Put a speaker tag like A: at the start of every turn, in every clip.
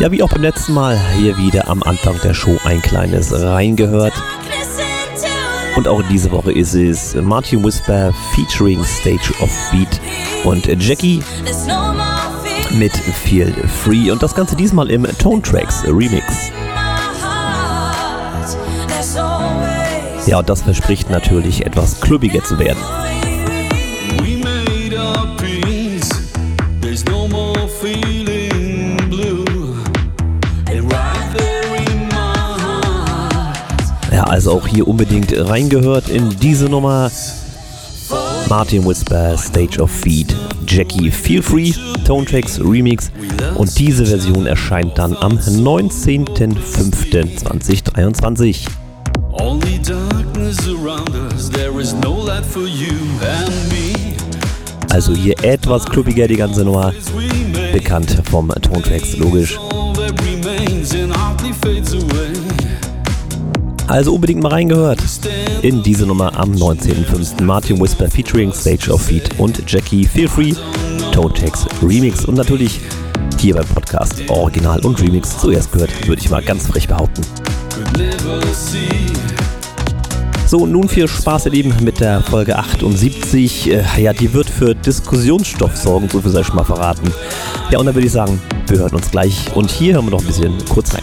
A: Ja, wie auch beim letzten Mal, hier wieder am Anfang der Show ein kleines reingehört. Und auch diese Woche ist es Martin Whisper featuring Stage of Beat und Jackie mit Feel Free und das Ganze diesmal im Tone Tracks Remix. Ja, und das verspricht natürlich etwas klubbiger zu werden. Ja, also auch hier unbedingt reingehört in diese Nummer. Martin Whisper, Stage of Feed, Jackie Feel Free, Tone Tracks Remix und diese Version erscheint dann am 19.05.2023.
B: only darkness
A: Also hier etwas klubbiger die ganze Nummer, bekannt vom Tone Tracks logisch. Also unbedingt mal reingehört in diese Nummer am 19.05. Martin Whisper featuring Stage of Feed und Jackie Feel Free, Tone Tracks Remix und natürlich hier beim Podcast Original und Remix zuerst gehört, würde ich mal ganz frech behaupten.
B: Could never see.
A: So, nun viel Spaß, ihr Lieben, mit der Folge 78. Äh, ja, die wird für Diskussionsstoff sorgen, so viel sei schon mal verraten. Ja, und dann würde ich sagen, wir hören uns gleich. Und hier hören wir noch ein bisschen kurz rein.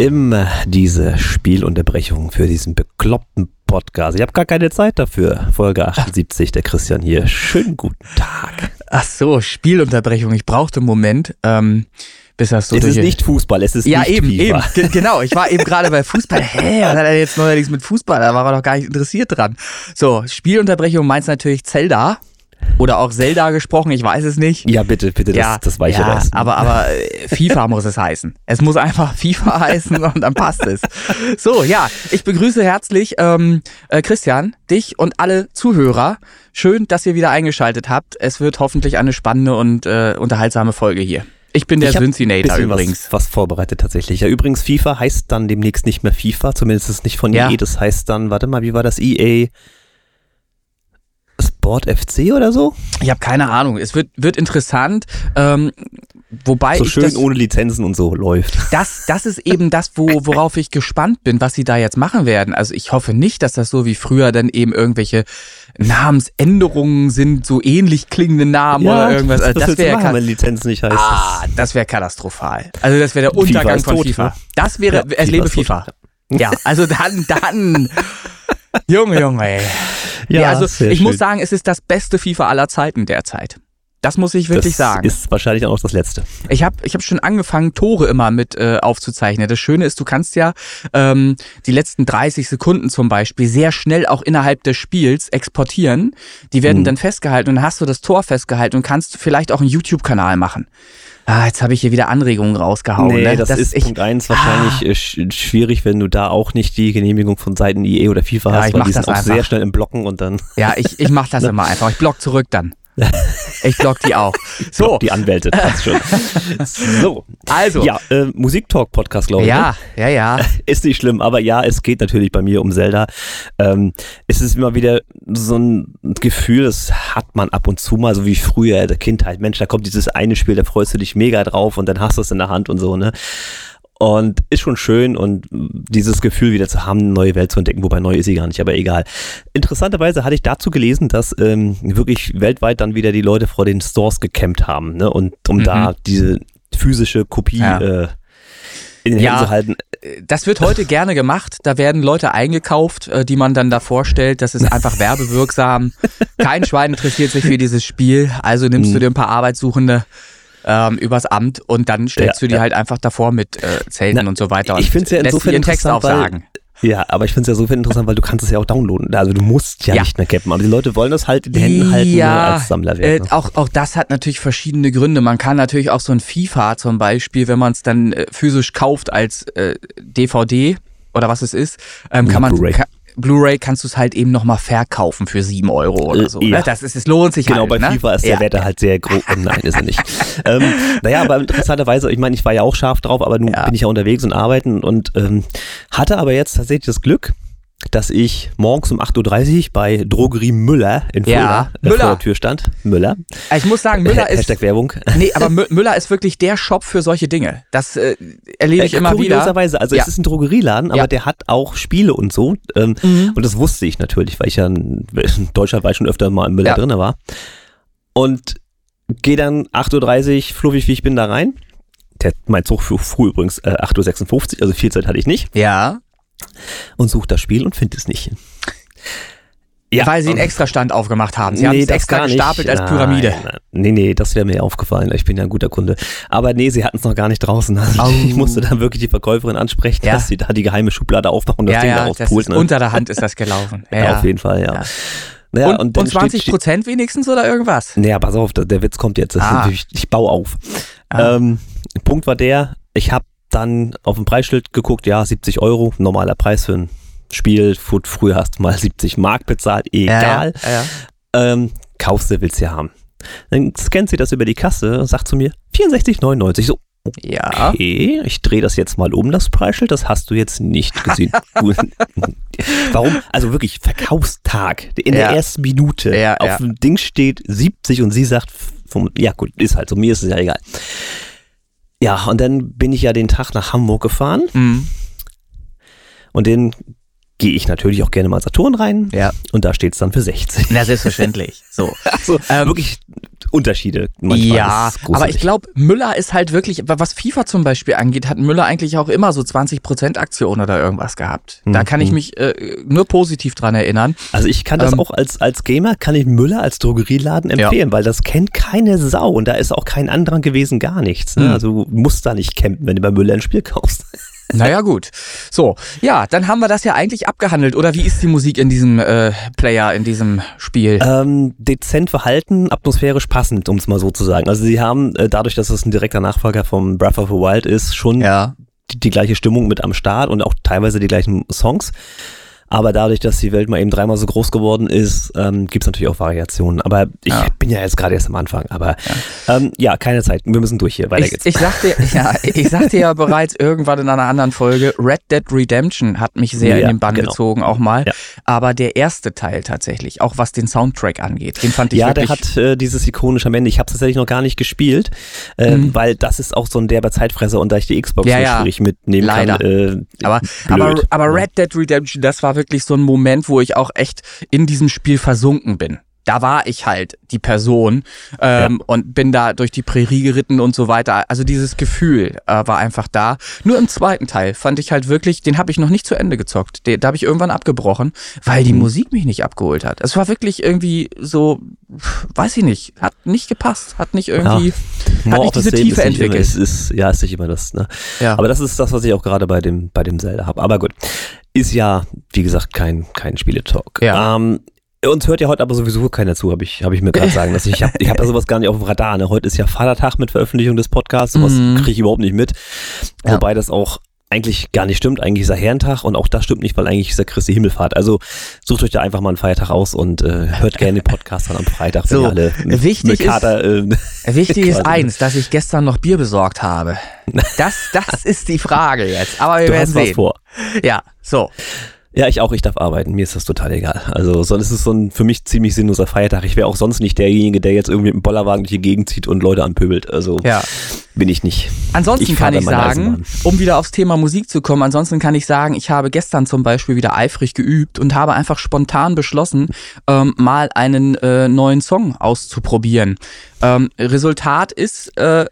A: Immer diese Spielunterbrechung für diesen bekloppten Podcast. Ich habe gar keine Zeit dafür. Folge 78, der Christian hier. Schönen guten Tag.
C: Ach so, Spielunterbrechung. Ich brauchte einen Moment, ähm, bis das so
A: es ist nicht Fußball, es ist
C: Ja,
A: nicht
C: eben,
A: FIFA.
C: eben. Ge- Genau, ich war eben gerade bei Fußball. Hä, was hat er jetzt neuerdings mit Fußball? Da war er doch gar nicht interessiert dran. So, Spielunterbrechung meinst natürlich Zelda. Oder auch Zelda gesprochen, ich weiß es nicht.
A: Ja, bitte, bitte, das, das weiche
C: ja,
A: raus.
C: aber, aber äh, FIFA muss es heißen. Es muss einfach FIFA heißen und dann passt es. So, ja, ich begrüße herzlich ähm, äh, Christian, dich und alle Zuhörer. Schön, dass ihr wieder eingeschaltet habt. Es wird hoffentlich eine spannende und äh, unterhaltsame Folge hier. Ich bin der Synthinator übrigens.
A: Was, was vorbereitet tatsächlich. Ja, übrigens, FIFA heißt dann demnächst nicht mehr FIFA, zumindest ist es nicht von
C: Ja.
A: EA. Das heißt dann, warte mal, wie war das? EA Sport FC oder so?
C: Ich habe keine Ahnung. Es wird, wird interessant. Ähm, wobei
A: So schön
C: das,
A: ohne Lizenzen und so läuft.
C: das, das ist eben das, wo, worauf ich gespannt bin, was sie da jetzt machen werden. Also ich hoffe nicht, dass das so wie früher dann eben irgendwelche Namensänderungen sind, so ähnlich klingende Namen oder irgendwas. Also
A: das,
C: wäre
A: machen, wenn Lizenz nicht heißt.
C: ah, das wäre katastrophal. Also das wäre der
A: FIFA
C: Untergang
A: ist
C: von
A: tot,
C: FIFA.
A: ne?
C: Das wäre,
A: Ja,
C: es
A: FIFA
C: lebe. FIFA. Ja, also dann, dann. Junge, Junge, ey.
A: Ja,
C: Ja, also ich
A: schön.
C: muss sagen, es ist das beste FIFA aller Zeiten derzeit. Das muss ich wirklich
A: das
C: sagen.
A: ist wahrscheinlich auch noch das Letzte.
C: Ich habe ich hab schon angefangen, Tore immer mit äh, aufzuzeichnen. Das Schöne ist, du kannst ja ähm, die letzten 30 Sekunden zum Beispiel sehr schnell auch innerhalb des Spiels exportieren. Die werden
A: Mhm.
C: dann festgehalten und dann hast du das Tor festgehalten und kannst vielleicht auch einen YouTube-Kanal machen. Ah, jetzt habe ich hier wieder Anregungen rausgehauen.
A: nee,
C: ne?
A: das, ist
C: ich,
A: Punkt eins wahrscheinlich äh, sch schwierig, wenn du da auch nicht die Genehmigung von Seiten EA oder FIFA
C: Ja,
A: hast,
C: ich
A: weil die sind
C: das
A: auch
C: einfach.
A: sehr schnell im Blocken und dann
C: Ja, ich, ich mach das immer einfach. Ich block zurück dann. Ich block die auch. So,
A: die Anwälte, passt schon. so,
C: also.
A: ja, äh, Musiktalk-Podcast, glaube ich.
C: ja, ja, ja.
A: Ne? Ist nicht schlimm, aber ja, es geht natürlich bei mir um Zelda. Ähm, es ist immer wieder so ein Gefühl, das hat man ab und zu mal, so wie früher in der Kindheit. Mensch, da kommt dieses eine Spiel, da freust du dich mega drauf und dann hast du es in der Hand und so, ne? Und ist schon schön und dieses Gefühl wieder zu haben, eine neue Welt zu entdecken, wobei neu ist sie gar nicht, aber egal. Interessanterweise hatte ich dazu gelesen, dass ähm, wirklich weltweit dann wieder die Leute vor den Stores gecampt haben, ne? Und um
C: Mhm.
A: da diese physische Kopie
C: Ja.
A: äh, in den
C: Ja.
A: Händen zu halten.
C: Das wird heute gerne gemacht. Da werden Leute eingekauft, äh, die man dann da vorstellt. Das ist einfach werbewirksam. Kein Schwein interessiert sich für dieses Spiel. Also nimmst du
A: Mhm.
C: dir ein paar Arbeitssuchende ähm, übers Amt und dann stellst
A: Ja,
C: du die
A: ja.
C: halt einfach davor mit äh, Zelten
A: Na,
C: und so weiter.
A: ich
C: und
A: find's ja insofern
C: ihren Text aufsagen.
A: Ja, aber ich finde es ja insofern interessant, weil du kannst es ja auch downloaden. Also du musst ja,
C: Ja.
A: nicht mehr cappen. Aber die Leute wollen das halt in den Händen halten ne, als
C: äh,
A: Sammlerwerk. Ne?
C: auch, auch das hat natürlich verschiedene Gründe. Man kann natürlich auch so ein FIFA zum Beispiel, wenn man es dann äh, physisch kauft als äh, DVD oder was es ist, ähm,
A: Ja,
C: kann man
A: Blu-ray.
C: ka- Blu-ray kannst du es halt eben nochmal verkaufen für 7 Euro oder
A: Äh,
C: so.
A: ja.
C: Ne? Das ist, es lohnt sich
A: Genau,
C: halt.
A: bei
C: ne?
A: FIFA ist
C: ja.
A: der Wert halt sehr groß. Nein, ist er nicht. ähm, naja, aber interessanterweise, ich meine, ich war ja auch scharf drauf, aber nun
C: Ja.
A: bin ich ja unterwegs und arbeiten und ähm, hatte aber jetzt tatsächlich das Glück, dass ich morgens um 8.30 Uhr bei Drogerie Müller in
C: Ja,
A: Fulda äh,
C: Müller.
A: vor der Tür stand. Müller.
C: Ich muss sagen, Müller ist.
A: Hashtag Werbung.
C: Nee, aber Mü- Müller ist wirklich der Shop für solche Dinge. Das äh, erlebe ich
A: Äh,
C: immer wieder.
A: Kurioserweise, also
C: Ja.
A: es ist ein Drogerieladen, aber
C: Ja.
A: der hat auch Spiele und so. Ähm,
C: Mhm.
A: Und das wusste ich natürlich, weil ich ja in in Deutschland war ich schon öfter mal im Müller
C: Ja.
A: drin war. Und gehe dann 8.30 Uhr, fluffig wie ich bin, da rein. Der, mein Zug fuhr, fuhr übrigens äh, 8.56 Uhr, also viel Zeit hatte ich nicht.
C: Ja,
A: Und suche das Spiel und finde es nicht.
C: weil sie einen Extrastand aufgemacht haben. Sie haben es extra
A: nicht.
C: gestapelt als Pyramide.
A: nein. Nee, nee, das wäre mir aufgefallen. Ich bin ja ein guter Kunde. Aber nee, sie hatten es noch gar nicht draußen. Also
C: Au.
A: Ich musste dann wirklich die Verkäuferin ansprechen,
C: Ja.
A: dass sie da die geheime Schublade aufmachen und das
C: Ja,
A: Ding da
C: ja, das
A: rauspult. Ne?
C: unter der Hand ist das gelaufen. Ja,
A: ja, auf jeden Fall, ja.
C: Ja.
A: Naja,
C: und, und,
A: steht-
C: 20 Prozent wenigstens oder irgendwas?
A: Naja, pass auf, der, der Witz kommt jetzt.
C: Ah.
A: ich baue auf.
C: Ah.
A: Ähm, Punkt war der, ich habe dann auf dem Preisschild geguckt, ja, 70 Euro, normaler Preis für ein Spiel. Food, früher hast du mal 70 Mark bezahlt, egal.
C: Ja, ja.
A: Ähm, kaufst du, willst du ja haben. Dann scannt sie das über die Kasse und sagt zu mir, 64,99. So,
C: ja.
A: okay, ich drehe das jetzt mal um, das Preisschild, das hast du jetzt nicht gesehen. Warum? Also wirklich, Verkaufstag, in der
C: Ja.
A: ersten Minute.
C: Ja,
A: auf
C: ja.
A: dem Ding steht 70 und sie sagt, ja gut, ist halt so, mir ist es ja egal. Ja, und dann bin ich ja den Tag nach Hamburg gefahren
C: Mhm.
A: und den gehe ich natürlich auch gerne mal Saturn rein
C: Ja.
A: und da steht es dann für 60.
C: Na, selbstverständlich. So.
A: Also
C: Ähm,
A: wirklich Unterschiede manchmal.
C: ja, aber ich glaube, Müller ist halt wirklich, was FIFA zum Beispiel angeht, hat Müller eigentlich auch immer so 20% Aktion oder irgendwas gehabt. Da
A: Mhm.
C: kann ich mich äh, nur positiv dran erinnern.
A: Also ich kann das
C: Ähm,
A: auch als, als Gamer, kann ich Müller als Drogerieladen
C: Ja.
A: empfehlen, weil das kennt keine Sau und da ist auch kein anderer gewesen, gar nichts. Ne?
C: Mhm.
A: Also du musst da nicht campen, wenn du bei Müller ein Spiel kaufst.
C: Naja, gut. So, ja, dann haben wir das ja eigentlich abgehandelt. Oder wie ist die Musik in diesem äh, Player, in diesem Spiel?
A: Ähm, dezent verhalten, atmosphärisch passend, um es mal so zu sagen. Also sie haben, äh, dadurch, dass es ein direkter Nachfolger vom Breath of the Wild ist, schon
C: ja.
A: die, die gleiche Stimmung mit am Start und auch teilweise die gleichen Songs. Aber dadurch, dass die Welt mal eben dreimal so groß geworden ist, ähm, gibt es natürlich auch Variationen. Aber ich
C: Ja.
A: bin ja jetzt gerade erst am Anfang. Aber ja. Ähm, ja, keine Zeit. Wir müssen durch hier. Weiter
C: Ich,
A: geht's.
C: ich sagte, ja, ich sagte ja bereits irgendwann in einer anderen Folge, Red Dead Redemption hat mich sehr
A: Ja,
C: in den Bann
A: genau.
C: gezogen, auch mal. Aber der erste Teil tatsächlich, auch was den Soundtrack angeht, den fand ich
A: Ja, der hat äh, dieses ikonische am Ende. Ich habe es tatsächlich noch gar nicht gespielt, äh,
C: Mhm.
A: weil das ist auch so ein derber Zeitfresser und da ich die Xbox
C: Ja, ja.
A: schwierig mitnehmen
C: Leider.
A: kann. Äh,
C: aber, aber, aber Red Dead Redemption, das war wirklich so ein Moment, wo ich auch echt in diesem Spiel versunken bin. Da war ich halt die Person ähm, und bin da durch die Prärie geritten und so weiter. Also dieses Gefühl äh, war einfach da. Nur im zweiten Teil fand ich halt wirklich, den habe ich noch nicht zu Ende gezockt. Den, da habe ich irgendwann abgebrochen, weil die
A: Mhm.
C: Musik mich nicht abgeholt hat. Es war wirklich irgendwie so, weiß ich nicht, hat nicht gepasst, hat nicht irgendwie,
A: More
C: hat nicht diese Tiefe
A: ist
C: entwickelt.
A: Immer, es ist, ja, ist nicht immer das. Ne?
C: ja.
A: Aber das ist das, was ich auch gerade bei dem, bei dem Zelda habe. Aber gut, ist ja, wie gesagt, kein, kein Spieletalk.
C: Ja.
A: Ähm, uns hört ja heute aber sowieso keiner zu, habe ich, hab ich mir gerade sagen lassen. Ich habe ich hab ja sowas gar nicht auf dem Radar. Ne? Heute ist ja Vatertag mit Veröffentlichung des Podcasts. Sowas
C: Mhm.
A: kriege ich überhaupt nicht mit.
C: Ja.
A: Wobei das auch eigentlich gar nicht stimmt. Eigentlich ist er Herrentag und auch das stimmt nicht, weil eigentlich ist er Christi Himmelfahrt. Also sucht euch da einfach mal einen Feiertag aus und äh, hört gerne den Podcast dann am Freitag, wenn
C: So,
A: alle mit,
C: wichtig
A: mit Kater, äh,
C: Wichtig ist eins, dass ich gestern noch Bier besorgt habe. Das, das ist die Frage jetzt. Aber wir
A: du
C: werden
A: hast was
C: sehen.
A: vor.
C: Ja, so.
A: Ja, ich auch, ich darf arbeiten. Mir ist das total egal. Also, sonst ist es so ein für mich ziemlich sinnloser Feiertag. Ich wäre auch sonst nicht derjenige, der jetzt irgendwie mit dem Bollerwagen durch die Gegend zieht und Leute anpöbelt. Also,
C: Ja.
A: bin ich nicht.
C: Ansonsten
A: Ich
C: kann ich sagen, um wieder aufs Thema Musik zu kommen, ansonsten kann ich sagen, ich habe gestern zum Beispiel wieder eifrig geübt und habe einfach spontan beschlossen, ähm, mal einen äh, neuen Song auszuprobieren. Ähm, Resultat ist äh,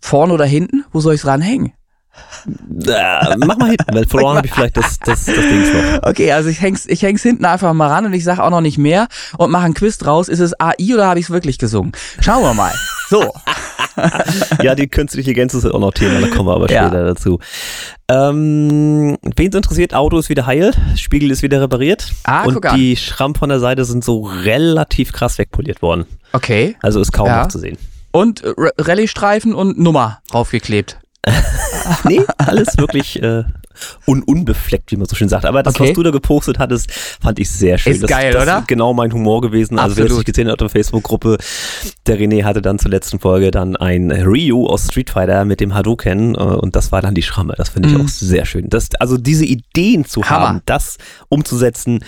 C: vorne oder hinten, wo soll ich es ranhängen?
A: Äh, mach mal hinten, weil verloren habe ich vielleicht das, das, das Ding noch.
C: Okay, also ich häng's, ich häng's hinten einfach mal ran und ich sage auch noch nicht mehr und mache einen Quiz draus. Ist es AI oder habe ich es wirklich gesungen? Schauen wir mal. So.
A: Ja, die künstliche Gänze ist auch noch Thema, da kommen wir aber
C: Ja.
A: später dazu. Ähm, wen interessiert, Auto ist wieder heil, Spiegel ist wieder repariert
C: Ah,
A: und die Schrammen von der Seite sind so relativ krass wegpoliert worden.
C: Okay.
A: Also ist kaum
C: Ja.
A: noch zu sehen.
C: Und Rallye-Streifen und Nummer draufgeklebt.
A: Nee, alles wirklich äh, un unbefleckt, wie man so schön sagt. Aber das,
C: Okay.
A: was du da gepostet hattest, fand ich sehr schön.
C: Ist
A: das,
C: geil,
A: das
C: oder?
A: Ist genau mein Humor gewesen. Also wer es
C: Absolut.
A: nicht gesehen hat auf der Facebook-Gruppe, der René hatte dann zur letzten Folge dann ein Ryu aus Street Fighter mit dem Hadouken äh, und das war dann die Schramme. Das finde ich
C: Mhm.
A: auch sehr schön. Das, also diese Ideen zu
C: Hammer.
A: haben, das umzusetzen,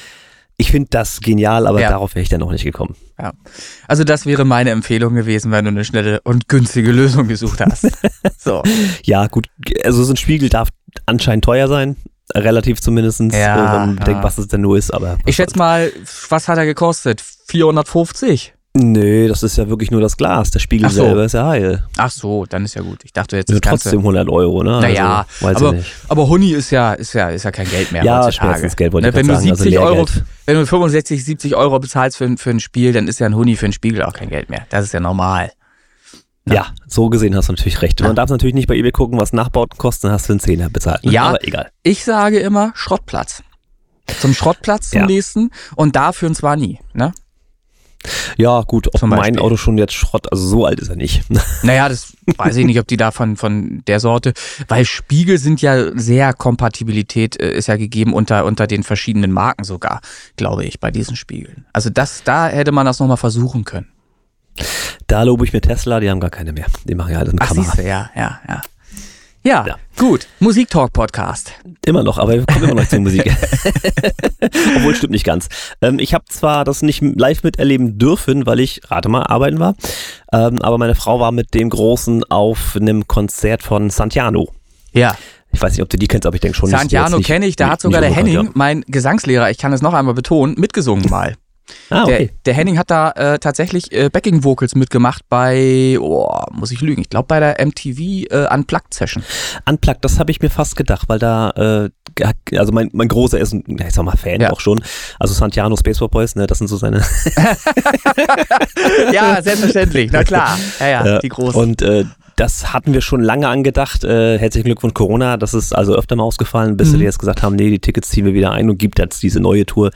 A: ich finde das genial, aber
C: Ja.
A: darauf wäre ich dann auch nicht gekommen.
C: Ja. Also das wäre meine Empfehlung gewesen, wenn du eine schnelle und günstige Lösung gesucht hast. So.
A: Ja, gut, also so ein Spiegel darf anscheinend teuer sein. Relativ zumindestens.
C: Ja,
A: wenn man
C: ja.
A: denkt, was es denn nur ist, aber.
C: Ich schätze mal, was hat er gekostet? 450?
A: Nö, das ist ja wirklich nur das Glas. Der Spiegel
C: so.
A: selber ist ja heil.
C: Ach so, dann ist ja gut. Ich dachte jetzt Ganze.
A: trotzdem 100 Euro, ne?
C: Naja,
A: also,
C: aber, aber Huni ist ja, ist ja, ist ja kein Geld mehr
A: Ja,
C: heutzutage.
A: Schmerzensgeld wollte
C: Ne,
A: ich
C: wenn, du
A: grad sagen, also
C: 70 Euro, wenn du 65, 70 Euro bezahlst für, ein- für ein Spiel, dann ist ja ein Huni für ein Spiegel auch kein Geld mehr. Das ist ja normal.
A: Ja. so gesehen hast du natürlich recht. Man darf natürlich nicht bei eBay gucken, was Nachbauten kosten, hast du einen Zehner bezahlt. ne?
C: Ja.
A: Aber egal.
C: Ich sage immer Schrottplatz. Zum Schrottplatz zum
A: Ja.
C: nächsten und dafür und zwar nie. Ne?
A: Ja, gut, ob mein. Auto schon jetzt Schrott, also so alt ist er nicht.
C: Naja, das weiß ich nicht, ob die da von, von der Sorte, weil Spiegel sind ja sehr Kompatibilität äh, ist ja gegeben unter, unter den verschiedenen Marken sogar, glaube ich, bei diesen Spiegeln. Also das, da hätte man das nochmal versuchen können.
A: Da lobe ich mir Tesla, die haben gar keine mehr. Die machen ja alles mit
C: Ach,
A: Kamera.
C: siehst du, ja, ja, ja. Ja,
A: Ja.
C: gut. Musiktalk-Podcast.
A: Immer noch, aber wir kommen immer noch zur Musik. Obwohl, stimmt nicht ganz. Ähm, ich habe zwar das nicht live miterleben dürfen, weil ich, rate mal, arbeiten war, ähm, aber meine Frau war mit dem Großen auf einem Konzert von Santiano.
C: Ja,
A: Ich weiß nicht, ob du die kennst, aber ich denke schon.
C: Santiano kenne ich, da hat sogar der Henning, mein Gesangslehrer, ich kann es noch einmal betonen, mitgesungen mal.
A: Ah,
C: Der,
A: okay.
C: der Henning hat da äh, tatsächlich äh, Backing Vocals mitgemacht bei, oh, muss ich lügen, ich glaube bei der MTV äh, Unplugged Session.
A: Unplugged, das habe ich mir fast gedacht, weil da, äh, also mein, mein Großer ist ein, ich sag mal, Fan
C: Ja.
A: auch schon. Also Santiano Spaceball Boys, ne, das sind so seine.
C: ja, selbstverständlich, na klar. Ja, ja,
A: Ja,
C: die großen.
A: Und äh, das hatten wir schon lange angedacht. Äh, herzlichen Glückwunsch Corona. Das ist also öfter mal ausgefallen, bis
C: Mhm.
A: sie jetzt gesagt haben, nee, die Tickets ziehen wir wieder ein und gibt jetzt diese neue Tour.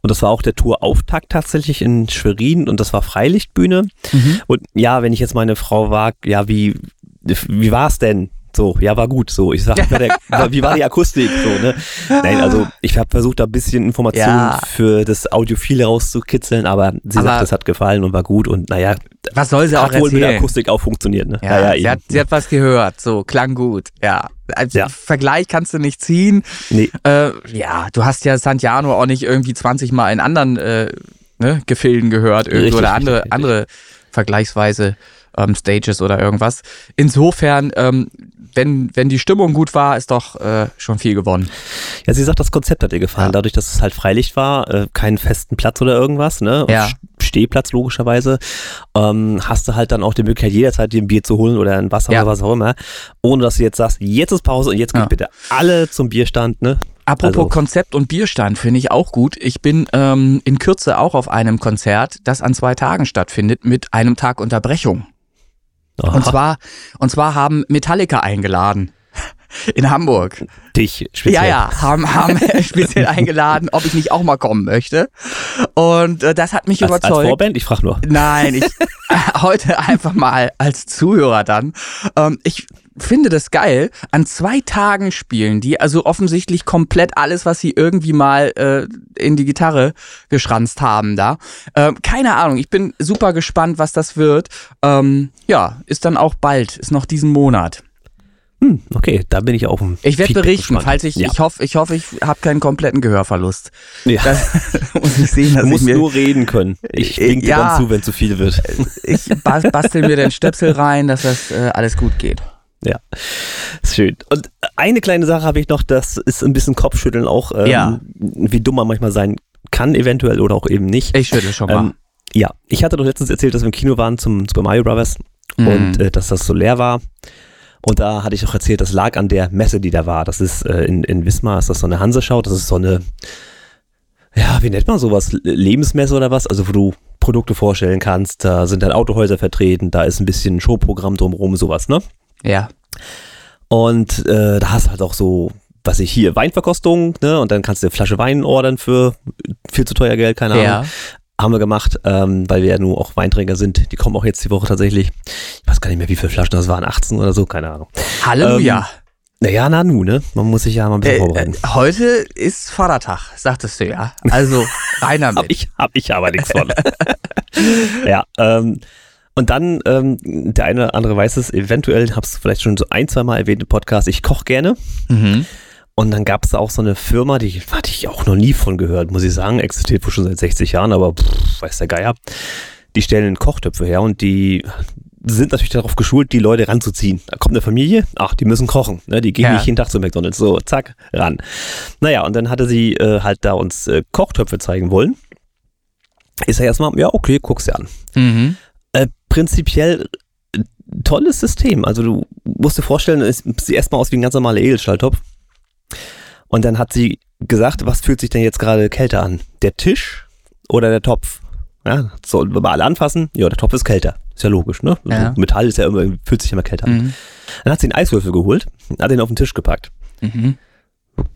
A: Und das war auch der Tourauftakt tatsächlich in Schwerin und das war Freilichtbühne.
C: Mhm.
A: Und ja, wenn ich jetzt meine Frau wag, ja, wie, wie war's denn? So, ja, war gut. So, ich sag, wie war der- wie war die Akustik? So, ne? Nein, also ich habe versucht, da ein bisschen Informationen
C: Ja.
A: für das Audiophile rauszukitzeln, aber sie
C: Aber-
A: sagt, das hat gefallen und war gut und naja,
C: Was soll sie auch
A: hat wohl mit der
C: erzählen?
A: Akustik auch funktioniert, ne?
C: Ja, sie,
A: eben.
C: hat, sie hat was gehört, so, klang gut, ja. Als
A: Ja.
C: Vergleich kannst du nicht ziehen.
A: Nee,
C: Äh, ja, du hast ja Santiano auch nicht irgendwie 20 Mal in anderen äh, ne, Gefilden gehört irgendwie
A: Richtig,
C: oder andere,
A: richtig.
C: andere vergleichsweise ähm, Stages oder irgendwas. Insofern, ähm, wenn, wenn die Stimmung gut war, ist doch äh, schon viel gewonnen.
A: Ja, sie sagt, das Konzept hat ihr gefallen.
C: Ja.
A: Dadurch, dass es halt Freilicht war, äh, keinen festen Platz oder irgendwas, ne?
C: Ja.
A: St- Stehplatz logischerweise, ähm, hast du halt dann auch die Möglichkeit, jederzeit dir ein Bier zu holen oder ein Wasser
C: Ja.
A: oder was auch immer, ohne dass du jetzt sagst, jetzt ist Pause und jetzt geht
C: Ja.
A: bitte alle zum Bierstand, ne?
C: Apropos
A: Also-
C: Konzept und Bierstand finde ich auch gut. Ich bin ähm, in Kürze auch auf einem Konzert, das an zwei Tagen stattfindet, mit einem Tag Unterbrechung. Und
A: Aha,
C: zwar, und zwar haben Metallica eingeladen. In Hamburg.
A: dich speziell.
C: Ja, ja, haben, haben speziell eingeladen, ob ich nicht auch mal kommen möchte. Und äh, das hat mich
A: Als, als
C: überzeugt.
A: Vorband? Ich frage nur.
C: Nein, ich heute einfach mal als Zuhörer dann. Ähm, ich finde das geil. An zwei Tagen spielen die, also offensichtlich komplett alles, was sie irgendwie mal äh, in die Gitarre geschranzt haben da. Ähm, keine Ahnung, ich bin super gespannt, was das wird. Ähm, ja, ist dann auch bald, ist noch diesen Monat.
A: Hm, okay, da bin ich auf dem
C: Ich werde berichten,
A: gespannt.
C: falls ich,
A: ja.
C: ich hoffe, ich hoffe, ich habe keinen kompletten Gehörverlust.
A: ja.
C: Das muss ich sehen, dass
A: Du
C: ich
A: musst
C: mir,
A: nur reden können. Ich
C: Äh,
A: wink dir
C: ja.
A: dann zu, wenn zu viel wird.
C: ich bas- bastel mir den Stöpsel rein, dass das äh, alles gut geht.
A: Ja, ist schön. Und eine kleine Sache habe ich noch, das ist ein bisschen Kopfschütteln auch, ähm,
C: Ja.
A: wie dumm man manchmal sein kann, eventuell oder auch eben nicht.
C: Ich schüttle schon mal.
A: Ähm, ja, ich hatte doch letztens erzählt, dass wir im Kino waren zum Super Mario Brothers
C: Mhm.
A: und äh, dass das so leer war. Und da hatte ich auch erzählt, das lag an der Messe, die da war. Das ist äh, in, in Wismar, ist das so eine Hanseschau, das ist so eine, ja, wie nennt man sowas? Lebensmesse oder was? Also wo du Produkte vorstellen kannst, da sind dann Autohäuser vertreten, da ist ein bisschen Showprogramm drumherum, sowas, ne?
C: ja.
A: Und äh, da hast du halt auch so, was ich hier, Weinverkostung, ne? Und dann kannst du eine Flasche Wein ordern für viel zu teuer Geld, keine Ahnung.
C: Ja.
A: Haben wir gemacht, ähm, weil wir ja nur auch Weinträger sind. Die kommen auch jetzt die Woche tatsächlich. Ich weiß gar nicht mehr, wie viele Flaschen das waren, 18 oder so, keine Ahnung.
C: Halleluja.
A: Naja, na nu, ne? Man muss sich ja mal ein bisschen
C: Äh,
A: vorbereiten.
C: äh, heute ist Vatertag, sagtest du ja. Also rein
A: Hab
C: damit.
A: ich, hab ich aber nichts von. ja, ähm, und dann, ähm, der eine oder andere weiß es, eventuell, hab's vielleicht schon so ein, zwei Mal erwähnt im Podcast, ich koche gerne.
C: Mhm.
A: Und dann gab es auch so eine Firma, die hatte ich auch noch nie von gehört, muss ich sagen. Existiert wohl schon seit 60 Jahren, aber pff, weiß der Geier. Die stellen Kochtöpfe her und die sind natürlich darauf geschult, die Leute ranzuziehen. Da kommt eine Familie, ach, die müssen kochen. Ne? Die gehen
C: Ja.
A: nicht jeden Tag zu McDonalds. So, zack, ran. Naja, und dann hatte sie äh, halt da uns äh, Kochtöpfe zeigen wollen. Ist ja erstmal, ja, okay, guck's dir an.
C: Mhm.
A: Äh, prinzipiell äh, tolles System. Also du musst dir vorstellen, es sieht erstmal aus wie ein ganz normaler Edelstahltopf. Und dann hat sie gesagt, was fühlt sich denn jetzt gerade kälter an? Der Tisch oder der Topf? Ja, sollen wir mal alle anfassen? Ja, der Topf ist kälter. Ist ja logisch, ne?
C: Ja.
A: Also Metall ist ja immer, fühlt sich immer kälter an.
C: Mhm.
A: Dann hat sie einen Eiswürfel geholt, hat den auf den Tisch gepackt.
C: Mhm.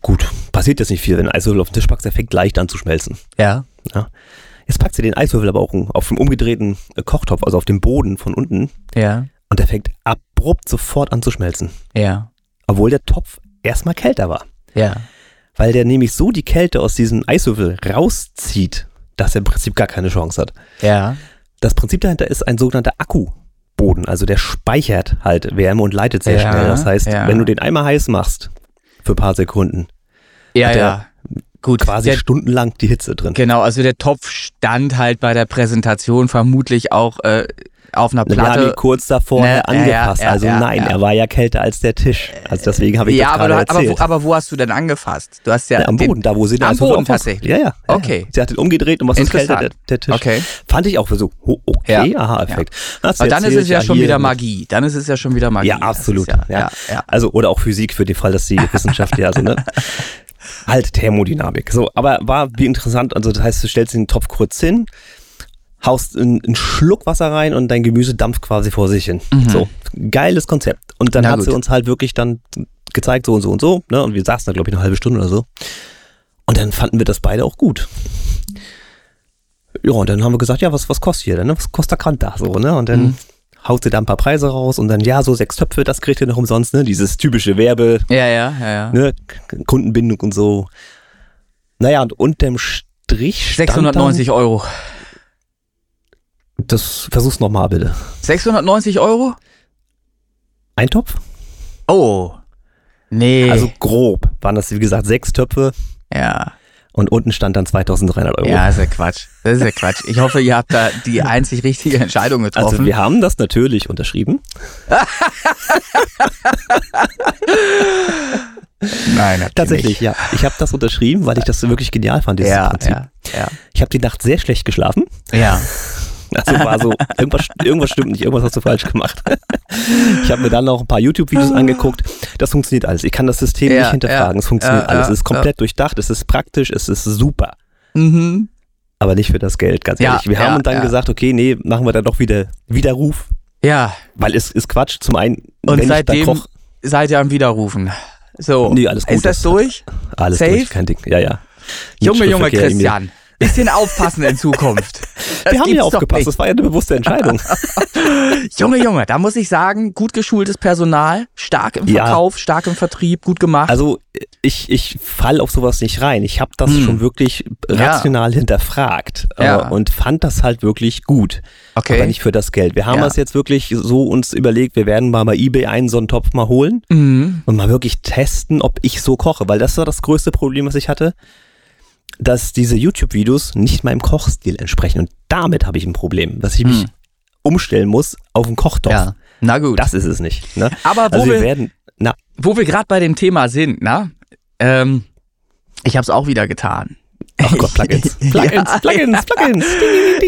A: Gut, passiert jetzt nicht viel. Wenn du einen Eiswürfel auf den Tisch packst, der fängt leicht an zu schmelzen.
C: Ja.
A: Jetzt packt sie den Eiswürfel aber auch auf dem umgedrehten äh, Kochtopf, also auf dem Boden von unten,
C: Ja.
A: und der fängt abrupt sofort an zu schmelzen.
C: Ja.
A: Obwohl der Topf erstmal kälter war.
C: Ja.
A: Weil der nämlich so die Kälte aus diesem Eiswürfel rauszieht, dass er im Prinzip gar keine Chance hat.
C: Ja.
A: Das Prinzip dahinter ist ein sogenannter Akkuboden. Also der speichert halt Wärme und leitet sehr
C: Ja,
A: schnell. Das heißt,
C: ja.
A: wenn du den einmal heiß machst, für ein paar Sekunden,
C: Ja,
A: Hat er
C: ja. Gut.
A: quasi
C: der,
A: stundenlang die Hitze drin.
C: genau, also der Topf stand halt bei der Präsentation vermutlich auch äh, auf einer
A: Wir haben ihn
C: Platte.
A: kurz davor
C: Ne, ja,
A: angefasst.
C: ja,
A: also
C: ja,
A: nein,
C: ja.
A: er war ja kälter als der Tisch. Also deswegen habe ich
C: Ja,
A: das
C: aber,
A: gerade
C: du, aber,
A: erzählt.
C: wo, aber wo hast du denn angefasst? Du hast ja,
A: Ja, am
C: den-
A: Boden, da wo sie den
C: Am Boden tatsächlich?
A: Ja, ja. ja.
C: Okay.
A: Sie hat ihn umgedreht und was ist kälter, der, der Tisch.
C: Okay.
A: Fand ich auch für so, okay,
C: Ja.
A: aha, Effekt. Sie
C: Aber dann ist
A: erzählt,
C: es ja schon wieder Magie. Dann ist es ja schon wieder Magie.
A: Ja, absolut.
C: Ja,
A: ja.
C: ja, ja.
A: Also, oder auch Physik für den Fall, dass die Wissenschaft ja so, ne? Halt Thermodynamik. So, aber war wie interessant, also das heißt, du stellst den Topf kurz hin, haust einen, Schluck Wasser rein und dein Gemüse dampft quasi vor sich hin. So, geiles Konzept. Und dann
C: Mhm. Na
A: hat sie
C: gut.
A: uns halt wirklich dann gezeigt, so und so und so, ne? Und wir saßen da, glaube ich, eine halbe Stunde oder so. Und dann fanden wir das beide auch gut. Ja, und dann haben wir gesagt, ja, was, was kostet hier denn? Ne? Was kostet der Kant da? So, ne? Und dann
C: Mhm.
A: haut sie da ein paar Preise raus und dann, ja, so sechs Töpfe, das kriegt ihr noch umsonst, ne? Dieses typische Werbe,
C: Ja, ja, ja, ja.
A: ne? Kundenbindung und so. Naja, und unterm Strich stand
C: 690 Euro.
A: Das versuch's nochmal bitte.
C: 690 Euro?
A: Ein Topf?
C: Oh. Nee.
A: Also grob waren das, wie gesagt, sechs Töpfe
C: ja.
A: und unten stand dann 2300 Euro.
C: Ja, ist ja Quatsch. Das ist ja Quatsch. Ich hoffe, ihr habt da die einzig richtige Entscheidung getroffen.
A: Also wir haben das natürlich unterschrieben.
C: Nein, ihr
A: Tatsächlich, ja. Ich habe das unterschrieben, weil ich das wirklich genial fand, dieses
C: Ja,
A: Prinzip.
C: ja, ja.
A: Ich habe die Nacht sehr schlecht geschlafen.
C: Ja.
A: Also war so, irgendwas, irgendwas stimmt nicht, irgendwas hast du falsch gemacht. Ich habe mir dann noch ein paar YouTube-Videos angeguckt. Das funktioniert alles. Ich kann das System
C: Ja,
A: nicht hinterfragen.
C: ja,
A: es funktioniert
C: ja,
A: alles. es ist komplett durchdacht, es ist praktisch, es ist super.
C: Mhm.
A: Aber nicht für das Geld, ganz ehrlich. Wir haben dann gesagt, okay, nee, machen wir dann doch wieder Widerruf.
C: Ja.
A: Weil es ist Quatsch. Zum einen,
C: Und
A: wenn ich da
C: seitdem
A: koch,
C: seid ihr am Widerrufen. So.
A: Nee, alles gut,
C: Ist das durch?
A: alles
C: safe?
A: durch, kein Ding. Ja, ja.
C: Junge, Junge. Christian. Bisschen aufpassen in Zukunft. Das
A: Wir haben ja aufgepasst,
C: nicht.
A: das war ja eine bewusste Entscheidung.
C: Junge, Junge, da muss ich sagen, gut geschultes Personal, stark im
A: Ja.
C: Verkauf, stark im Vertrieb, gut gemacht.
A: Also ich, ich fall auf sowas nicht rein. Ich habe das
C: Hm.
A: schon wirklich
C: Ja.
A: rational hinterfragt äh,
C: Ja.
A: und fand das halt wirklich gut.
C: Okay.
A: Aber nicht für das Geld. Wir haben
C: Ja.
A: das jetzt wirklich so uns überlegt, wir werden mal bei eBay einen so einen Topf mal holen
C: Mhm.
A: und mal wirklich testen, ob ich so koche. Weil das war das größte Problem, was ich hatte, dass diese YouTube-Videos nicht meinem Kochstil entsprechen. Und damit habe ich ein Problem, dass ich mich
C: Hm.
A: umstellen muss auf einen Kochtopf.
C: Ja. Na gut.
A: Das ist es nicht. Ne?
C: Aber wo
A: Also wir
C: wir,
A: werden, na,
C: wo wir gerade bei dem Thema sind, na? Ähm, ich habe es auch wieder getan.
A: Ach Gott, Plugins, Plugins,
C: Ja,
A: Plugins. Plugins.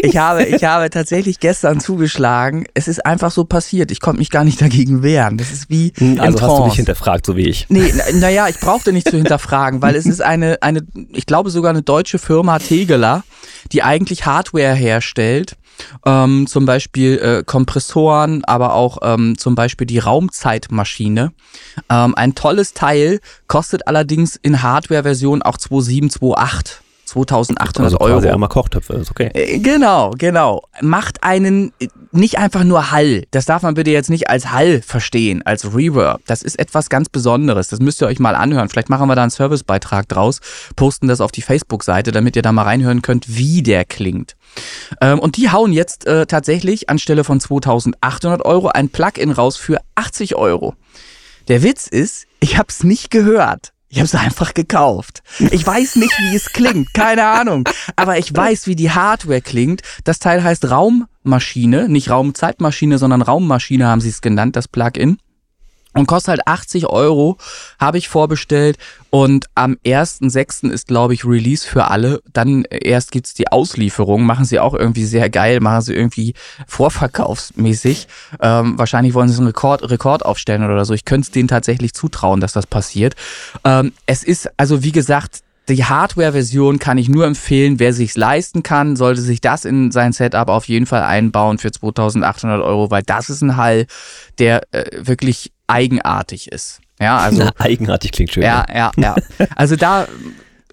C: Ich habe, ich habe tatsächlich gestern zugeschlagen. Es ist einfach so passiert. Ich konnte mich gar nicht dagegen wehren. Das ist wie
A: Hm, Also hast du
C: Trance.
A: mich hinterfragt, so wie ich.
C: Nee, naja, ich brauchte nicht zu hinterfragen, weil es ist eine, eine, ich glaube sogar eine deutsche Firma, Tegeler, die eigentlich Hardware herstellt. Ähm, zum Beispiel äh, Kompressoren, aber auch ähm, zum Beispiel die Raumzeitmaschine. Ähm, ein tolles Teil, kostet allerdings in Hardware-Version auch 2728. 2800
A: Also
C: Euro.
A: quasi einmal Kochtöpfe, ist okay.
C: Äh, Genau, genau. Macht einen äh, nicht einfach nur Hall. Das darf man bitte jetzt nicht als Hall verstehen, als Reverb. Das ist etwas ganz Besonderes. Das müsst ihr euch mal anhören. Vielleicht machen wir da einen Servicebeitrag draus, posten das auf die Facebook-Seite, damit ihr da mal reinhören könnt, wie der klingt. Ähm, und die hauen jetzt äh, tatsächlich anstelle von 2800 Euro ein Plugin raus für 80 Euro. Der Witz ist, ich habe es nicht gehört. Ich habe es einfach gekauft. Ich weiß nicht, wie es klingt, keine Ahnung. Aber ich weiß, wie die Hardware klingt. Das Teil heißt Raummaschine, nicht Raumzeitmaschine, sondern Raummaschine haben sie es genannt, das Plugin. Und kostet halt 80 Euro, habe ich vorbestellt. Und am 1.6. ist, glaube ich, Release für alle. Dann erst gibt's die Auslieferung. Machen sie auch irgendwie sehr geil, machen sie irgendwie vorverkaufsmäßig. Ähm, wahrscheinlich wollen sie einen Rekord, Rekord aufstellen oder so. Ich könnte es denen tatsächlich zutrauen, dass das passiert. Ähm, es ist, also wie gesagt, die Hardware-Version kann ich nur empfehlen, wer sich's leisten kann, sollte sich das in sein Setup auf jeden Fall einbauen für 2800 Euro, weil das ist ein Hall, der äh, wirklich eigenartig ist. Ja, also
A: Na, eigenartig klingt schön.
C: ja, ja, ja. Also da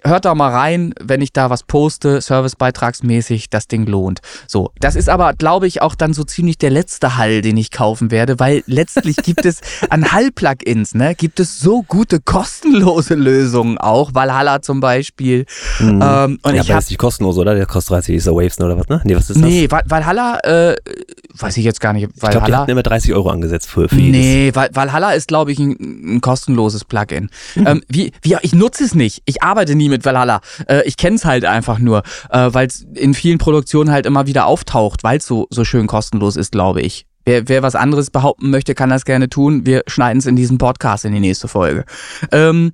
C: hört da mal rein, wenn ich da was poste, servicebeitragsmäßig, das Ding lohnt. So, das ist aber, glaube ich, auch dann so ziemlich der letzte Hall, den ich kaufen werde, weil letztlich gibt es an Hall-Plugins, ne, gibt es so gute kostenlose Lösungen auch, Valhalla zum Beispiel.
A: Mhm.
C: Ähm, und
A: ja,
C: ich
A: aber das ist nicht kostenlos, oder? Der kostet 30 dieser Waves oder was, ne? Nee, was ist das?
C: Nee, Val Valhalla, äh, weiß ich jetzt gar nicht.
A: ich glaube, die
C: Valhalla.
A: hatten immer 30 Euro angesetzt für, für.
C: Nee, Val Valhalla ist, glaube ich, ein, ein kostenloses Plugin. Ähm, wie, wie, ich nutze es nicht. Ich arbeite nie mit Valhalla. Äh, ich kenne es halt einfach nur, äh, weil es in vielen Produktionen halt immer wieder auftaucht, weil es so, so schön kostenlos ist, glaube ich. Wer, wer was anderes behaupten möchte, kann das gerne tun. Wir schneiden es in diesem Podcast in die nächste Folge. Ähm,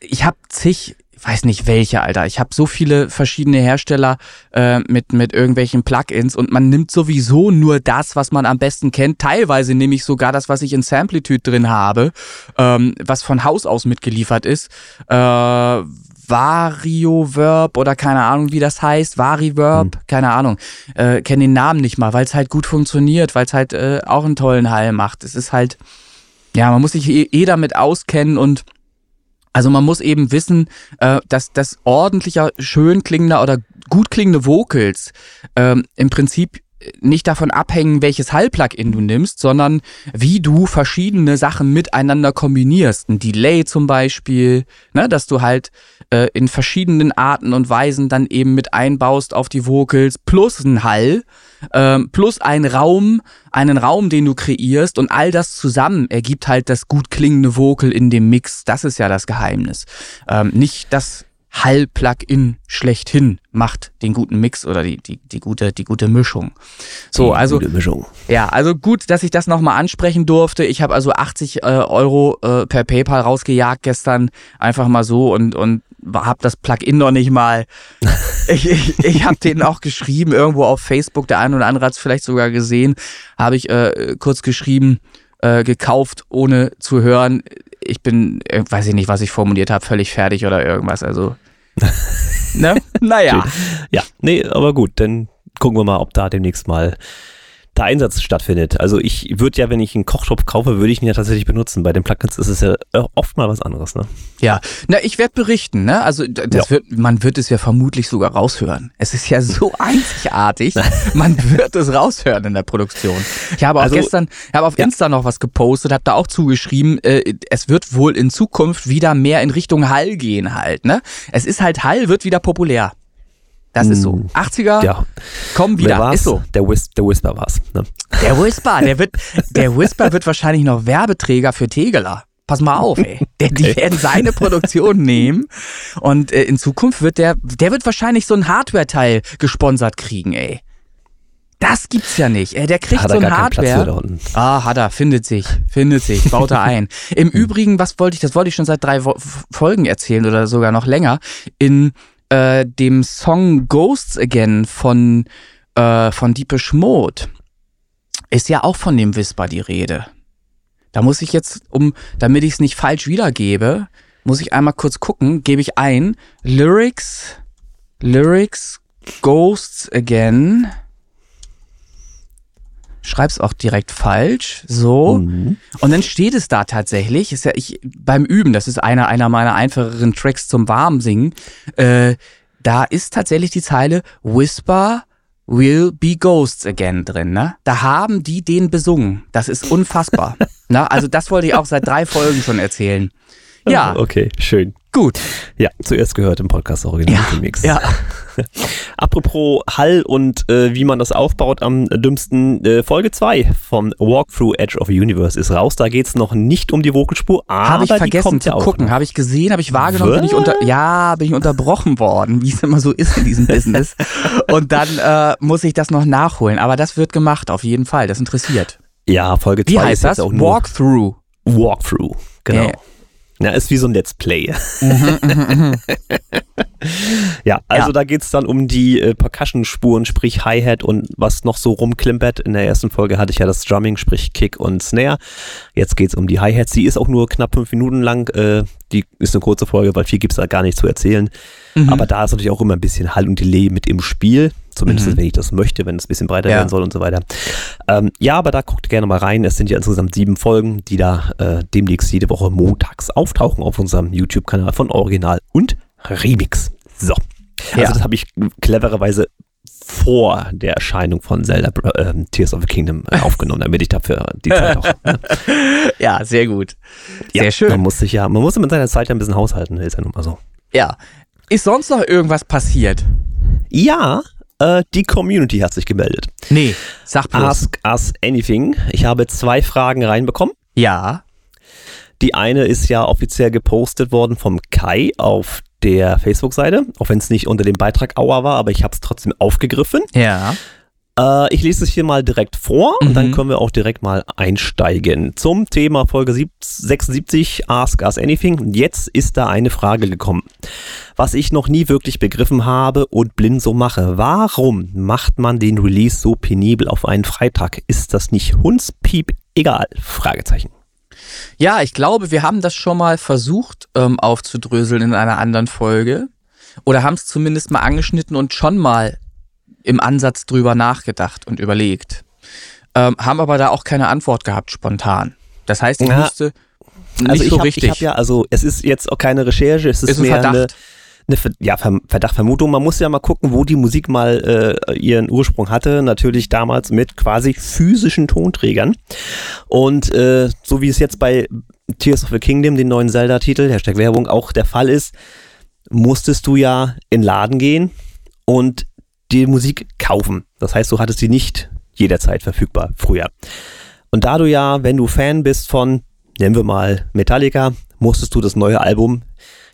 C: ich habe zig, weiß nicht welche, Alter. Ich habe so viele verschiedene Hersteller äh, mit, mit irgendwelchen Plugins und man nimmt sowieso nur das, was man am besten kennt. Teilweise nehme ich sogar das, was ich in Samplitude drin habe, ähm, was von Haus aus mitgeliefert ist. Äh, VarioVerb oder keine Ahnung, wie das heißt. VariVerb, keine Ahnung. Äh, Kenne den Namen nicht mal, weil es halt gut funktioniert, weil es halt äh, auch einen tollen Hall macht. Es ist halt, ja, man muss sich eh, eh damit auskennen und also man muss eben wissen, äh, dass das ordentlicher, schön klingender oder gut klingende Vocals ähm, im Prinzip nicht davon abhängen, welches Hall-Plugin du nimmst, sondern wie du verschiedene Sachen miteinander kombinierst. Ein Delay zum Beispiel, ne, dass du halt äh, in verschiedenen Arten und Weisen dann eben mit einbaust auf die Vocals, plus ein Hall, ähm, plus ein Raum, einen Raum, den du kreierst und all das zusammen ergibt halt das gut klingende Vocal in dem Mix. Das ist ja das Geheimnis. Ähm, nicht das Hall-Plugin schlechthin macht den guten Mix oder die, die, die, gute, die gute Mischung. So,
A: Die
C: also
A: gute Mischung.
C: ja, also gut, dass ich das nochmal ansprechen durfte. Ich habe also 80 äh, Euro äh, per PayPal rausgejagt gestern, einfach mal so und, und habe das Plugin noch nicht mal. Ich, ich, ich habe denen auch geschrieben, irgendwo auf Facebook, der eine oder andere hat es vielleicht sogar gesehen, habe ich äh, kurz geschrieben, äh, gekauft, ohne zu hören. Ich bin, äh, weiß ich nicht, was ich formuliert habe, völlig fertig oder irgendwas. Also, ne? Naja.
A: Ja, nee, aber gut, dann gucken wir mal, ob da demnächst mal der Einsatz stattfindet. Also ich würde ja, wenn ich einen Kochtopf kaufe, würde ich ihn ja tatsächlich benutzen. Bei den Plugins ist es ja äh, oft mal was anderes, ne?
C: Ja, na, ich werde berichten, ne? Also das
A: Ja.
C: wird, man wird es ja vermutlich sogar raushören. Es ist ja so einzigartig, man wird es raushören in der Produktion. Ich habe auch
A: Also-
C: gestern, ich habe auf
A: Ja.
C: Insta noch was gepostet, habe da auch zugeschrieben, äh, es wird wohl in Zukunft wieder mehr in Richtung Hall gehen halt, ne? Es ist halt Hall wird wieder populär. Das ist so. 80er
A: Hm. Ja.
C: kommen wieder, ist so.
A: Der, Whis der Whisper war's. Ne?
C: Der Whisper, der wird, der Whisper wird wahrscheinlich noch Werbeträger für Tegeler. Pass mal auf, ey. Der, Die werden seine Produktion nehmen und äh, in Zukunft wird der, der wird wahrscheinlich so ein Hardware-Teil gesponsert kriegen, ey. Das gibt's ja nicht. Der kriegt
A: Hat
C: so ein Hardware. Ah, hat er, findet sich, findet sich, baut er ein. Im Übrigen, was wollte ich, das wollte ich schon seit drei Folgen erzählen oder sogar noch länger. In äh, dem Song Ghosts Again von, äh, von Deepish Mode ist ja auch von dem Whisper die Rede. Da muss ich jetzt, um, damit ich es nicht falsch wiedergebe, muss ich einmal kurz gucken, gebe ich ein, Lyrics, Lyrics, Ghosts Again. Schreib's auch direkt falsch. So.
A: Mhm.
C: Und dann steht es da tatsächlich, ist ja ich beim Üben, das ist einer einer meiner einfacheren Tracks zum Warmsingen. Äh, da ist tatsächlich die Zeile Whisper will be ghosts again drin, ne? Da haben die den besungen. Das ist unfassbar. Na, also das wollte ich auch seit drei Folgen schon erzählen. Ja,
A: Okay, schön.
C: gut.
A: Ja, zuerst gehört im Podcast Original Remix.
C: Ja.
A: Apropos Hall und äh, wie man das aufbaut am dümmsten, äh, Folge 2 von Walkthrough Edge of Universe ist raus. Da geht's noch nicht um die Vocalspur, aber
C: Habe ich vergessen zu
A: ja
C: gucken. Habe ich gesehen, habe ich wahrgenommen, bin ich unter, ja, bin ich unterbrochen worden, wie es immer so ist in diesem Business. Und dann äh, muss ich das noch nachholen. Aber das wird gemacht, auf jeden Fall. Das interessiert.
A: Ja, Folge 2
C: Wie
A: ist
C: heißt
A: jetzt
C: das?
A: auch nur
C: Walkthrough.
A: Walkthrough. Genau.
C: Ja.
A: Ja, ist wie so ein Let's Play. ja, also
C: Mhm, Ja.
A: da geht's dann um die äh, Percussion-Spuren, sprich Hi-Hat und was noch so rumklimpert. In der ersten Folge hatte ich ja das Drumming, sprich Kick und Snare. Jetzt geht's um die Hi-Hats. Die ist auch nur knapp fünf Minuten lang. Äh, die ist eine kurze Folge, weil viel gibt's da gar nicht zu erzählen.
C: Mhm.
A: Aber da ist natürlich auch immer ein bisschen Hall und Delay mit im Spiel. Zumindest
C: Mhm.
A: wenn ich das möchte, wenn es ein bisschen breiter
C: Ja.
A: werden soll und so weiter. Ähm, ja, aber da guckt gerne mal rein. Es sind ja insgesamt sieben Folgen, die da äh, demnächst jede Woche montags auftauchen auf unserem YouTube-Kanal von Original und Remix. So. Also
C: Ja.
A: das habe ich clevererweise vor der Erscheinung von Zelda äh, Tears of the Kingdom äh, aufgenommen, damit ich dafür die Zeit auch. Ne?
C: Ja, sehr gut. Sehr
A: ja,
C: schön.
A: Man muss sich ja, man muss mit seiner Zeit ja ein bisschen haushalten, ist ja nun mal so.
C: Ja. Ist sonst noch irgendwas passiert?
A: Ja, äh, die Community hat sich gemeldet.
C: Nee, sag bloß.
A: Ask Us Anything. Ich habe zwei Fragen reinbekommen.
C: Ja.
A: Die eine ist ja offiziell gepostet worden vom Kai auf der Facebook-Seite, auch wenn es nicht unter dem Beitrag Auer war, aber ich habe es trotzdem aufgegriffen.
C: Ja.
A: Äh, ich lese es hier mal direkt vor und
C: Mhm.
A: dann können wir auch direkt mal einsteigen. Zum Thema Folge sieb- 76, Ask Us Anything. Jetzt ist da eine Frage gekommen, was ich noch nie wirklich begriffen habe und blind so mache. Warum macht man den Release so penibel auf einen Freitag? Ist das nicht Hundspiep egal? Fragezeichen.
C: Ja, ich glaube, wir haben das schon mal versucht ähm, aufzudröseln in einer anderen Folge. Oder haben es zumindest mal angeschnitten und schon mal im Ansatz drüber nachgedacht und überlegt. Ähm, haben aber da auch keine Antwort gehabt spontan. Das heißt, ich
A: Ja.
C: wüsste nicht
A: Also ich
C: so
A: hab,
C: richtig.
A: Ich habe ja, also es ist jetzt auch keine Recherche, es ist,
C: Ist ein
A: mehr eine,
C: Verdacht.
A: eine Ver- ja, Ver- Verdacht, Vermutung. Man muss ja mal gucken, wo die Musik mal äh, ihren Ursprung hatte. Natürlich damals mit quasi physischen Tonträgern. Und äh, so wie es jetzt bei Tears of the Kingdom, den neuen Zelda-Titel, Hashtag Werbung, auch der Fall ist, musstest du ja in den Laden gehen und die Musik kaufen. Das heißt, du hattest sie nicht jederzeit verfügbar früher. Und da du ja, wenn du Fan bist von, nennen wir mal Metallica, musstest du das neue Album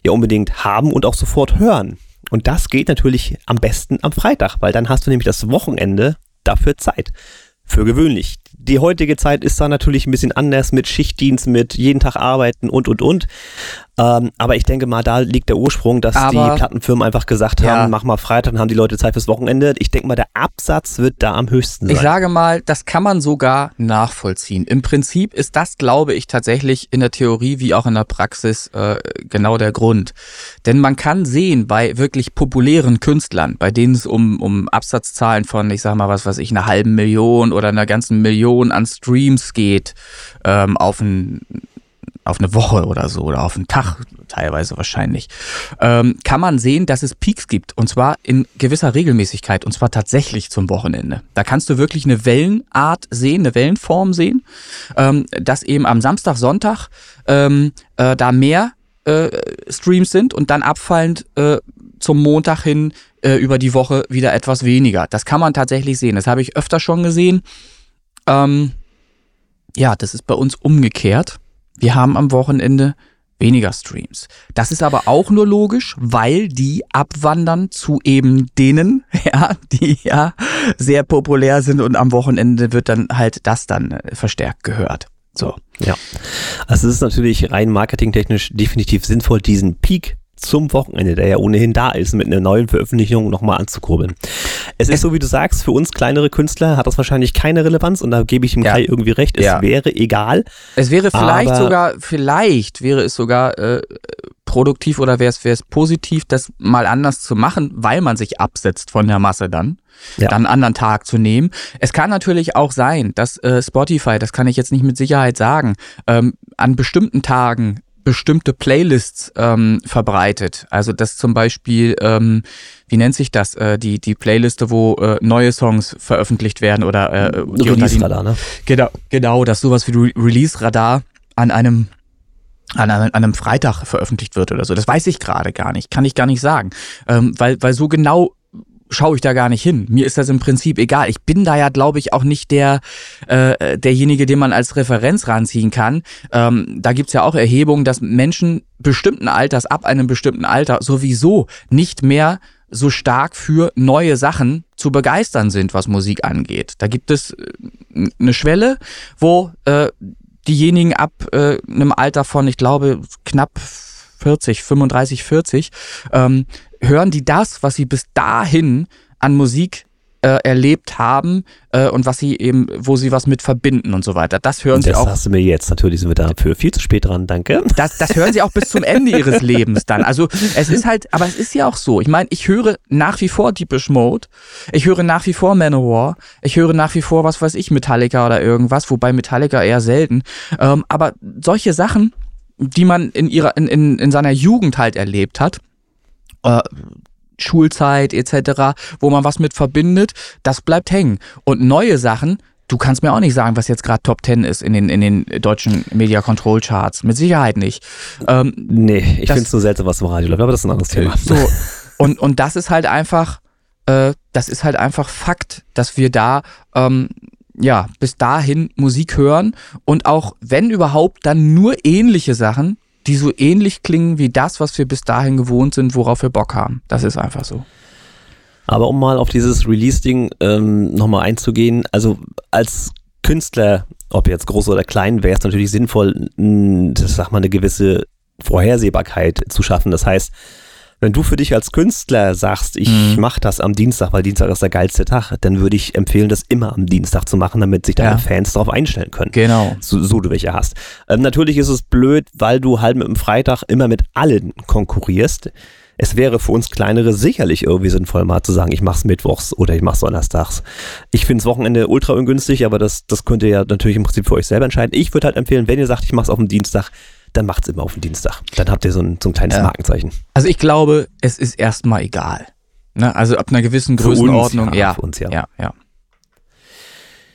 A: ja unbedingt haben und auch sofort hören. Und das geht natürlich am besten am Freitag, weil dann hast du nämlich das Wochenende dafür Zeit. Für gewöhnlich. Die heutige Zeit ist da natürlich ein bisschen anders mit Schichtdienst, mit jeden Tag arbeiten und, und, und. Ähm, aber ich denke mal, da liegt der Ursprung, dass
C: Aber-
A: die Plattenfirmen einfach gesagt haben,
C: Ja.
A: mach mal Freitag, dann haben die Leute Zeit fürs Wochenende. Ich denke mal, der Absatz wird da am höchsten sein.
C: Ich sage mal, das kann man sogar nachvollziehen. Im Prinzip ist das, glaube ich, tatsächlich in der Theorie wie auch in der Praxis äh, genau der Grund. Denn man kann sehen, bei wirklich populären Künstlern, bei denen es um, um Absatzzahlen von, ich sag mal, was weiß ich, einer halben Million oder einer ganzen Million an Streams geht, ähm, auf ein auf eine Woche oder so oder auf einen Tag teilweise wahrscheinlich, ähm, kann man sehen, dass es Peaks gibt und zwar in gewisser Regelmäßigkeit und zwar tatsächlich zum Wochenende. Da kannst du wirklich eine Wellenart sehen, eine Wellenform sehen, ähm, dass eben am Samstag, Sonntag ähm, äh, da mehr äh, Streams sind und dann abfallend äh, zum Montag hin äh, über die Woche wieder etwas weniger. Das kann man tatsächlich sehen. Das habe ich öfter schon gesehen. Ähm, ja, das ist bei uns umgekehrt. Wir haben am Wochenende weniger Streams. Das ist aber auch nur logisch, weil die abwandern zu eben denen, ja, die ja sehr populär sind und am Wochenende wird dann halt das dann äh, verstärkt gehört. So.
A: Ja. Also es ist natürlich rein marketingtechnisch definitiv sinnvoll, diesen Peak zum Wochenende, der ja ohnehin da ist, mit einer neuen Veröffentlichung nochmal anzukurbeln. Es ist so, wie du sagst, für uns kleinere Künstler hat das wahrscheinlich keine Relevanz und da gebe ich ihm
C: Ja.
A: Kai irgendwie recht. Es
C: Ja.
A: wäre egal.
C: Es wäre vielleicht sogar, vielleicht wäre es sogar äh, produktiv oder wäre es, wäre es positiv, das mal anders zu machen, weil man sich absetzt von der Masse dann.
A: Ja.
C: Dann einen anderen Tag zu nehmen. Es kann natürlich auch sein, dass äh, Spotify, das kann ich jetzt nicht mit Sicherheit sagen, ähm, an bestimmten Tagen bestimmte Playlists ähm, verbreitet. Also dass zum Beispiel, ähm, wie nennt sich das, äh, die, die Playliste, wo äh, neue Songs veröffentlicht werden oder äh,
A: Release-Radar, ne?
C: Genau, genau, dass sowas wie Re Release-Radar an einem an einem, an einem Freitag veröffentlicht wird oder so. Das weiß ich gerade gar nicht, kann ich gar nicht sagen, ähm, weil weil so genau schaue ich da gar nicht hin. Mir ist das im Prinzip egal. Ich bin da ja, glaube ich, auch nicht der äh, derjenige, den man als Referenz ranziehen kann. Ähm, da gibt's ja auch Erhebungen, dass Menschen bestimmten Alters ab einem bestimmten Alter sowieso nicht mehr so stark für neue Sachen zu begeistern sind, was Musik angeht. Da gibt es äh, eine Schwelle, wo äh, diejenigen ab äh, einem Alter von, ich glaube, knapp 40, 35, 40, ähm, hören die das, was sie bis dahin an Musik äh, erlebt haben äh, und was sie eben, wo sie was mit verbinden und so weiter. Das hören
A: Und
C: sie
A: das
C: auch
A: hast du mir jetzt. Natürlich sind wir dafür viel zu spät dran, danke.
C: das, das hören sie auch bis zum Ende ihres Lebens dann. Also es ist halt, aber es ist ja auch so. Ich meine, ich höre nach wie vor Deepish Mode, ich höre nach wie vor Manowar, ich höre nach wie vor, was weiß ich, Metallica oder irgendwas, wobei Metallica eher selten. Ähm, aber solche Sachen, die man in ihrer, in, in, in seiner Jugend halt erlebt hat, äh, Schulzeit etc., wo man was mit verbindet, das bleibt hängen. Und neue Sachen, du kannst mir auch nicht sagen, was jetzt gerade Top 10 ist in den, in den deutschen Media Control Charts. Mit Sicherheit nicht. Ähm,
A: Nee, ich finde es nur seltsam, was im Radio läuft, aber das ist ein anderes Thema.
C: so. Und, und das ist halt einfach, äh, das ist halt einfach Fakt, dass wir da, ähm, ja, bis dahin Musik hören und auch, wenn überhaupt, dann nur ähnliche Sachen, die so ähnlich klingen wie das, was wir bis dahin gewohnt sind, worauf wir Bock haben. Das ist einfach so.
A: Aber um mal auf dieses Release-Ding ähm, nochmal einzugehen, also als Künstler, ob jetzt groß oder klein, wäre es natürlich sinnvoll, mh, sag mal, eine gewisse Vorhersehbarkeit zu schaffen. Das heißt, wenn du für dich als Künstler sagst, ich
C: Mhm.
A: mache das am Dienstag, weil Dienstag ist der geilste Tag, dann würde ich empfehlen, das immer am Dienstag zu machen, damit sich deine
C: Ja.
A: Fans darauf einstellen können.
C: Genau.
A: So, so du welche hast. Ähm, natürlich ist es blöd, weil du halt mit dem Freitag immer mit allen konkurrierst. Es wäre für uns kleinere sicherlich irgendwie sinnvoll, mal zu sagen, ich mach's mittwochs oder ich mach's donnerstags. Ich finde das Wochenende ultra ungünstig, aber das, das könnt ihr ja natürlich im Prinzip für euch selber entscheiden. Ich würde halt empfehlen, wenn ihr sagt, ich mach's auf dem Dienstag, dann macht's immer auf dem Dienstag. Dann habt ihr so ein, so ein kleines
C: Ja.
A: Markenzeichen.
C: Also ich glaube, es ist erstmal egal. Ne? Also ab einer gewissen
A: Für uns,
C: Größenordnung,
A: ja,
C: ja.
A: für uns, ja.
C: ja, ja.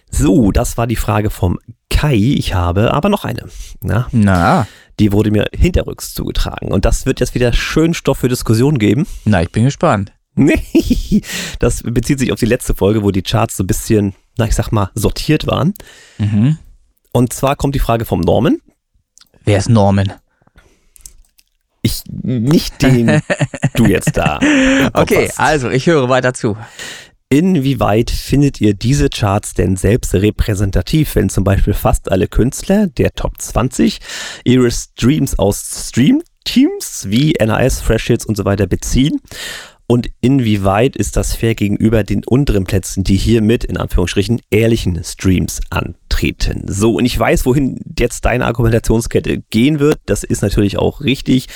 A: So, das war die Frage vom Kai. Ich habe aber noch eine. Na,
C: Na,
A: die wurde mir hinterrücks zugetragen. Und das wird jetzt wieder schön Stoff für Diskussion geben.
C: na, ich bin gespannt.
A: Nee, das bezieht sich auf die letzte Folge, wo die Charts so ein bisschen, na ich sag mal, sortiert waren.
C: Mhm.
A: Und zwar kommt die Frage vom Norman.
C: Wer ist Norman?
A: Ich, nicht den du jetzt da. Kopf
C: Okay,
A: hast.
C: also ich höre weiter zu.
A: Inwieweit findet ihr diese Charts denn selbst repräsentativ, wenn zum Beispiel fast alle Künstler der Top 20 ihre Streams aus Stream Teams wie NAS, Fresh Hits und so weiter beziehen? Und inwieweit ist das fair gegenüber den unteren Plätzen, die hier mit, in Anführungsstrichen, ehrlichen Streams antreten? So, und ich weiß, wohin jetzt deine Argumentationskette gehen wird. Das ist natürlich auch richtig.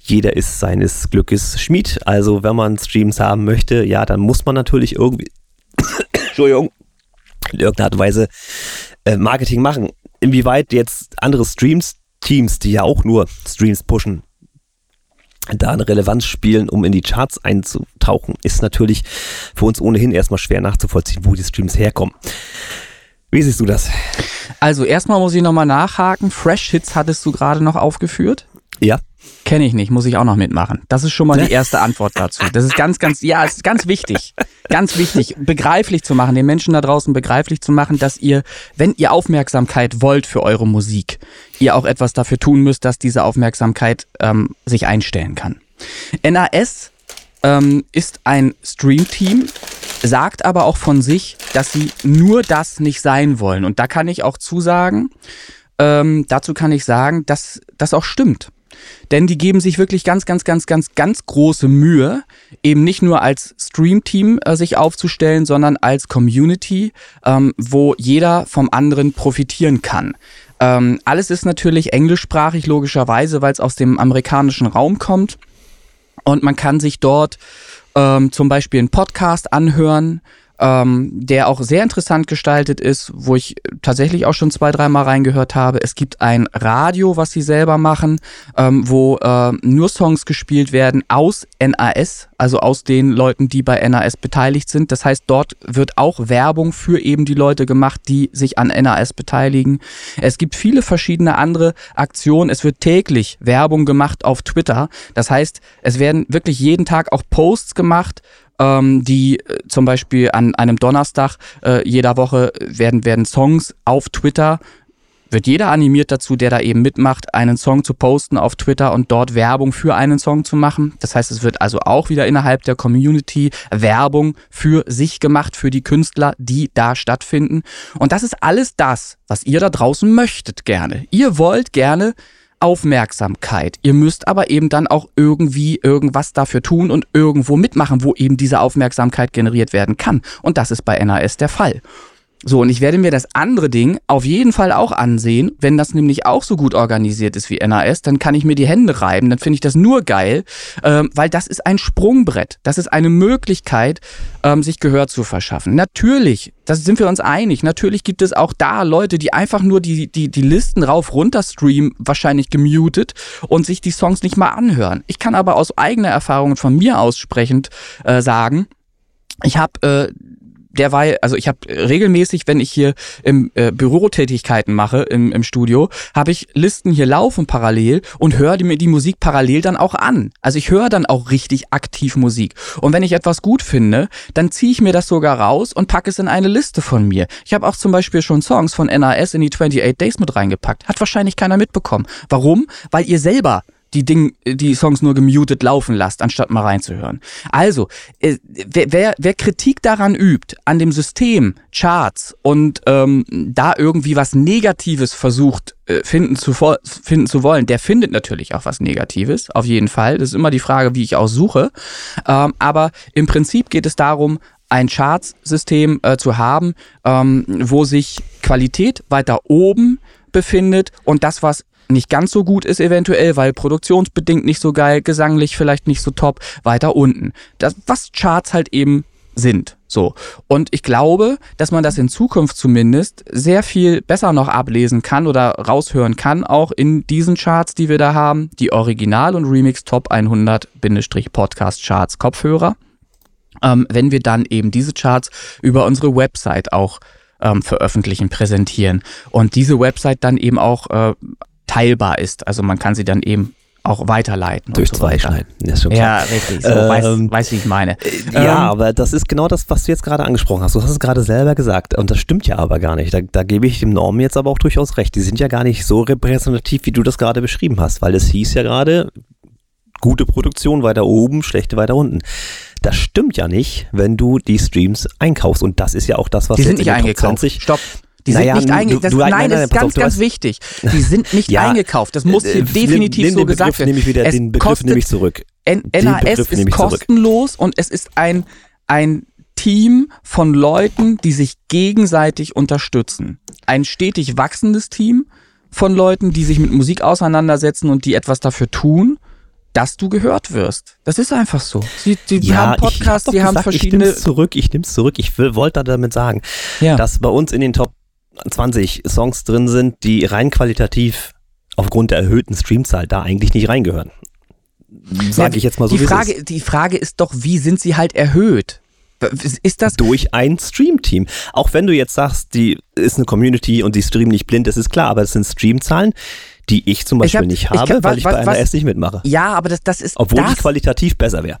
A: Jeder ist seines Glückes Schmied. Also, wenn man Streams haben möchte, ja, dann muss man natürlich irgendwie, Entschuldigung, in irgendeiner Art und Weise äh, Marketing machen. Inwieweit jetzt andere Streams, Teams, die ja auch nur Streams pushen, da eine Relevanz spielen, um in die Charts einzutauchen, ist natürlich für uns ohnehin erstmal schwer nachzuvollziehen, wo die Streams herkommen. Wie siehst du das?
C: Also erstmal muss ich nochmal nachhaken. Fresh Hits hattest du gerade noch aufgeführt.
A: Ja,
C: Kenne ich nicht, muss ich auch noch mitmachen. Das ist schon mal die erste Antwort dazu. Das ist ganz, ganz, ja, es ist ganz wichtig. Ganz wichtig, begreiflich zu machen, den Menschen da draußen begreiflich zu machen, dass ihr, wenn ihr Aufmerksamkeit wollt für eure Musik, ihr auch etwas dafür tun müsst, dass diese Aufmerksamkeit ähm, sich einstellen kann. NAS ähm, ist ein Stream-Team, sagt aber auch von sich, dass sie nur das nicht sein wollen. Und da kann ich auch zusagen, ähm, dazu kann ich sagen, dass das auch stimmt. Denn die geben sich wirklich ganz, ganz, ganz, ganz, ganz große Mühe, eben nicht nur als Stream-Team äh, sich aufzustellen, sondern als Community, ähm, wo jeder vom anderen profitieren kann. Ähm, alles ist natürlich englischsprachig, logischerweise, weil es aus dem amerikanischen Raum kommt. Und man kann sich dort ähm, zum Beispiel einen Podcast anhören, ähm, der auch sehr interessant gestaltet ist, wo ich tatsächlich auch schon zwei, dreimal reingehört habe. Es gibt ein Radio, was sie selber machen, ähm, wo äh, nur Songs gespielt werden aus NAS, also aus den Leuten, die bei NAS beteiligt sind. Das heißt, dort wird auch Werbung für eben die Leute gemacht, die sich an NAS beteiligen. Es gibt viele verschiedene andere Aktionen. Es wird täglich Werbung gemacht auf Twitter. Das heißt, es werden wirklich jeden Tag auch Posts gemacht, ähm, die äh, zum Beispiel an einem Donnerstag äh, jeder Woche werden, werden Songs auf Twitter wird jeder animiert dazu, der da eben mitmacht, einen Song zu posten auf Twitter und dort Werbung für einen Song zu machen. Das heißt, es wird also auch wieder innerhalb der Community Werbung für sich gemacht, für die Künstler, die da stattfinden. Und das ist alles das, was ihr da draußen möchtet gerne. Ihr wollt gerne Aufmerksamkeit. Ihr müsst aber eben dann auch irgendwie irgendwas dafür tun und irgendwo mitmachen, wo eben diese Aufmerksamkeit generiert werden kann. Und das ist bei NAS der Fall. So, und ich werde mir das andere Ding auf jeden Fall auch ansehen. Wenn das nämlich auch so gut organisiert ist wie NAS, dann kann ich mir die Hände reiben. Dann finde ich das nur geil, ähm, weil das ist ein Sprungbrett. Das ist eine Möglichkeit, ähm, sich Gehör zu verschaffen. Natürlich, das sind wir uns einig. Natürlich gibt es auch da Leute, die einfach nur die, die, die Listen rauf runter streamen, wahrscheinlich gemutet und sich die Songs nicht mal anhören. Ich kann aber aus eigener Erfahrung von mir aussprechend äh, sagen, ich habe äh, derweil, also ich habe regelmäßig, wenn ich hier im äh, Bürotätigkeiten mache im, im Studio, habe ich Listen hier laufen parallel und höre mir die Musik parallel dann auch an. Also ich höre dann auch richtig aktiv Musik. Und wenn ich etwas gut finde, dann ziehe ich mir das sogar raus und packe es in eine Liste von mir. Ich habe auch zum Beispiel schon Songs von NAS in die 28 Days mit reingepackt. Hat wahrscheinlich keiner mitbekommen. Warum? Weil ihr selber die Ding, die Songs nur gemutet laufen lasst, anstatt mal reinzuhören. Also, äh, wer, wer, wer Kritik daran übt, an dem System, Charts und ähm, da irgendwie was Negatives versucht äh, finden zu, finden zu wollen, der findet natürlich auch was Negatives, auf jeden Fall. Das ist immer die Frage, wie ich auch suche. Ähm, aber im Prinzip geht es darum, ein Charts-System äh, zu haben, ähm, wo sich Qualität weiter oben befindet und das, was nicht ganz so gut ist eventuell, weil produktionsbedingt nicht so geil, gesanglich vielleicht nicht so top, weiter unten. Das, was Charts halt eben sind. So. Und ich glaube, dass man das in Zukunft zumindest sehr viel besser noch ablesen kann oder raushören kann, auch in diesen Charts, die wir da haben, die Original- und Remix Top 100-Podcast Charts Kopfhörer. Ähm, wenn wir dann eben diese Charts über unsere Website auch ähm, veröffentlichen, präsentieren und diese Website dann eben auch äh, teilbar ist. Also man kann sie dann eben auch weiterleiten.
A: durch
C: so
A: zwei
C: weiter.
A: schneiden. Ja, schon
C: Ja,
A: klar.
C: richtig. So, weiß,
A: Ähm,
C: weiß, wie ich meine.
A: Ja,
C: Ähm,
A: aber das ist genau das, was du jetzt gerade angesprochen hast. Du hast es gerade selber gesagt und das stimmt ja aber gar nicht. Da, da gebe ich dem Norm jetzt aber auch durchaus recht. Die sind ja gar nicht so repräsentativ, wie du das gerade beschrieben hast, weil es hieß ja gerade, gute Produktion weiter oben, schlechte weiter unten. Das stimmt ja nicht, wenn du die Streams einkaufst und das ist ja auch das, was
C: die
A: jetzt
C: sind
A: in
C: nicht eingekauft.
A: 20
C: Stopp. Die sind
A: Naja,
C: nicht
A: du-
C: eingekauft.
A: du-
C: Nein,
A: nein,
C: das
A: nein,
C: ist
A: pass auf,
C: ganz, ganz
A: hast-
C: wichtig. Die sind nicht
A: Ja,
C: eingekauft. Das muss
A: Äh,
C: hier
A: nimm-
C: definitiv
A: nimm
C: so
A: den
C: gesagt
A: Begriff,
C: werden.
A: Nehme ich wieder,
C: es
A: den Begriff
C: kostet,
A: nehme ich zurück.
C: N
A: Den
C: NAS
A: Begriff
C: ist
A: nehme ich zurück.
C: kostenlos und es ist ein, ein Team von Leuten, die sich gegenseitig unterstützen. Ein stetig wachsendes Team von Leuten, die sich mit Musik auseinandersetzen und die etwas dafür tun, dass du gehört wirst. Das ist einfach so. Sie, die haben Podcasts, die
A: doch
C: haben
A: gesagt,
C: verschiedene.
A: Ich nehm's zurück, ich nehm's zurück. Ich will, wollte damit sagen,
C: Ja.
A: dass bei uns in den Top 20 Songs drin sind, die rein qualitativ aufgrund der erhöhten Streamzahl da eigentlich nicht reingehören. Sage ich jetzt mal so,
C: die Frage,
A: ist.
C: die Frage ist doch, wie sind sie halt erhöht? Ist das
A: durch ein Stream-Team. Auch wenn du jetzt sagst, die ist eine Community und die streamen nicht blind, das ist klar, aber es sind Streamzahlen, die ich zum
C: Ich
A: Beispiel
C: hab-
A: nicht
C: ich
A: habe,
C: kann-
A: weil ich
C: was-
A: bei
C: was-
A: NRS nicht mitmache.
C: ja, aber das, das ist
A: Obwohl
C: das,
A: ich qualitativ besser wäre.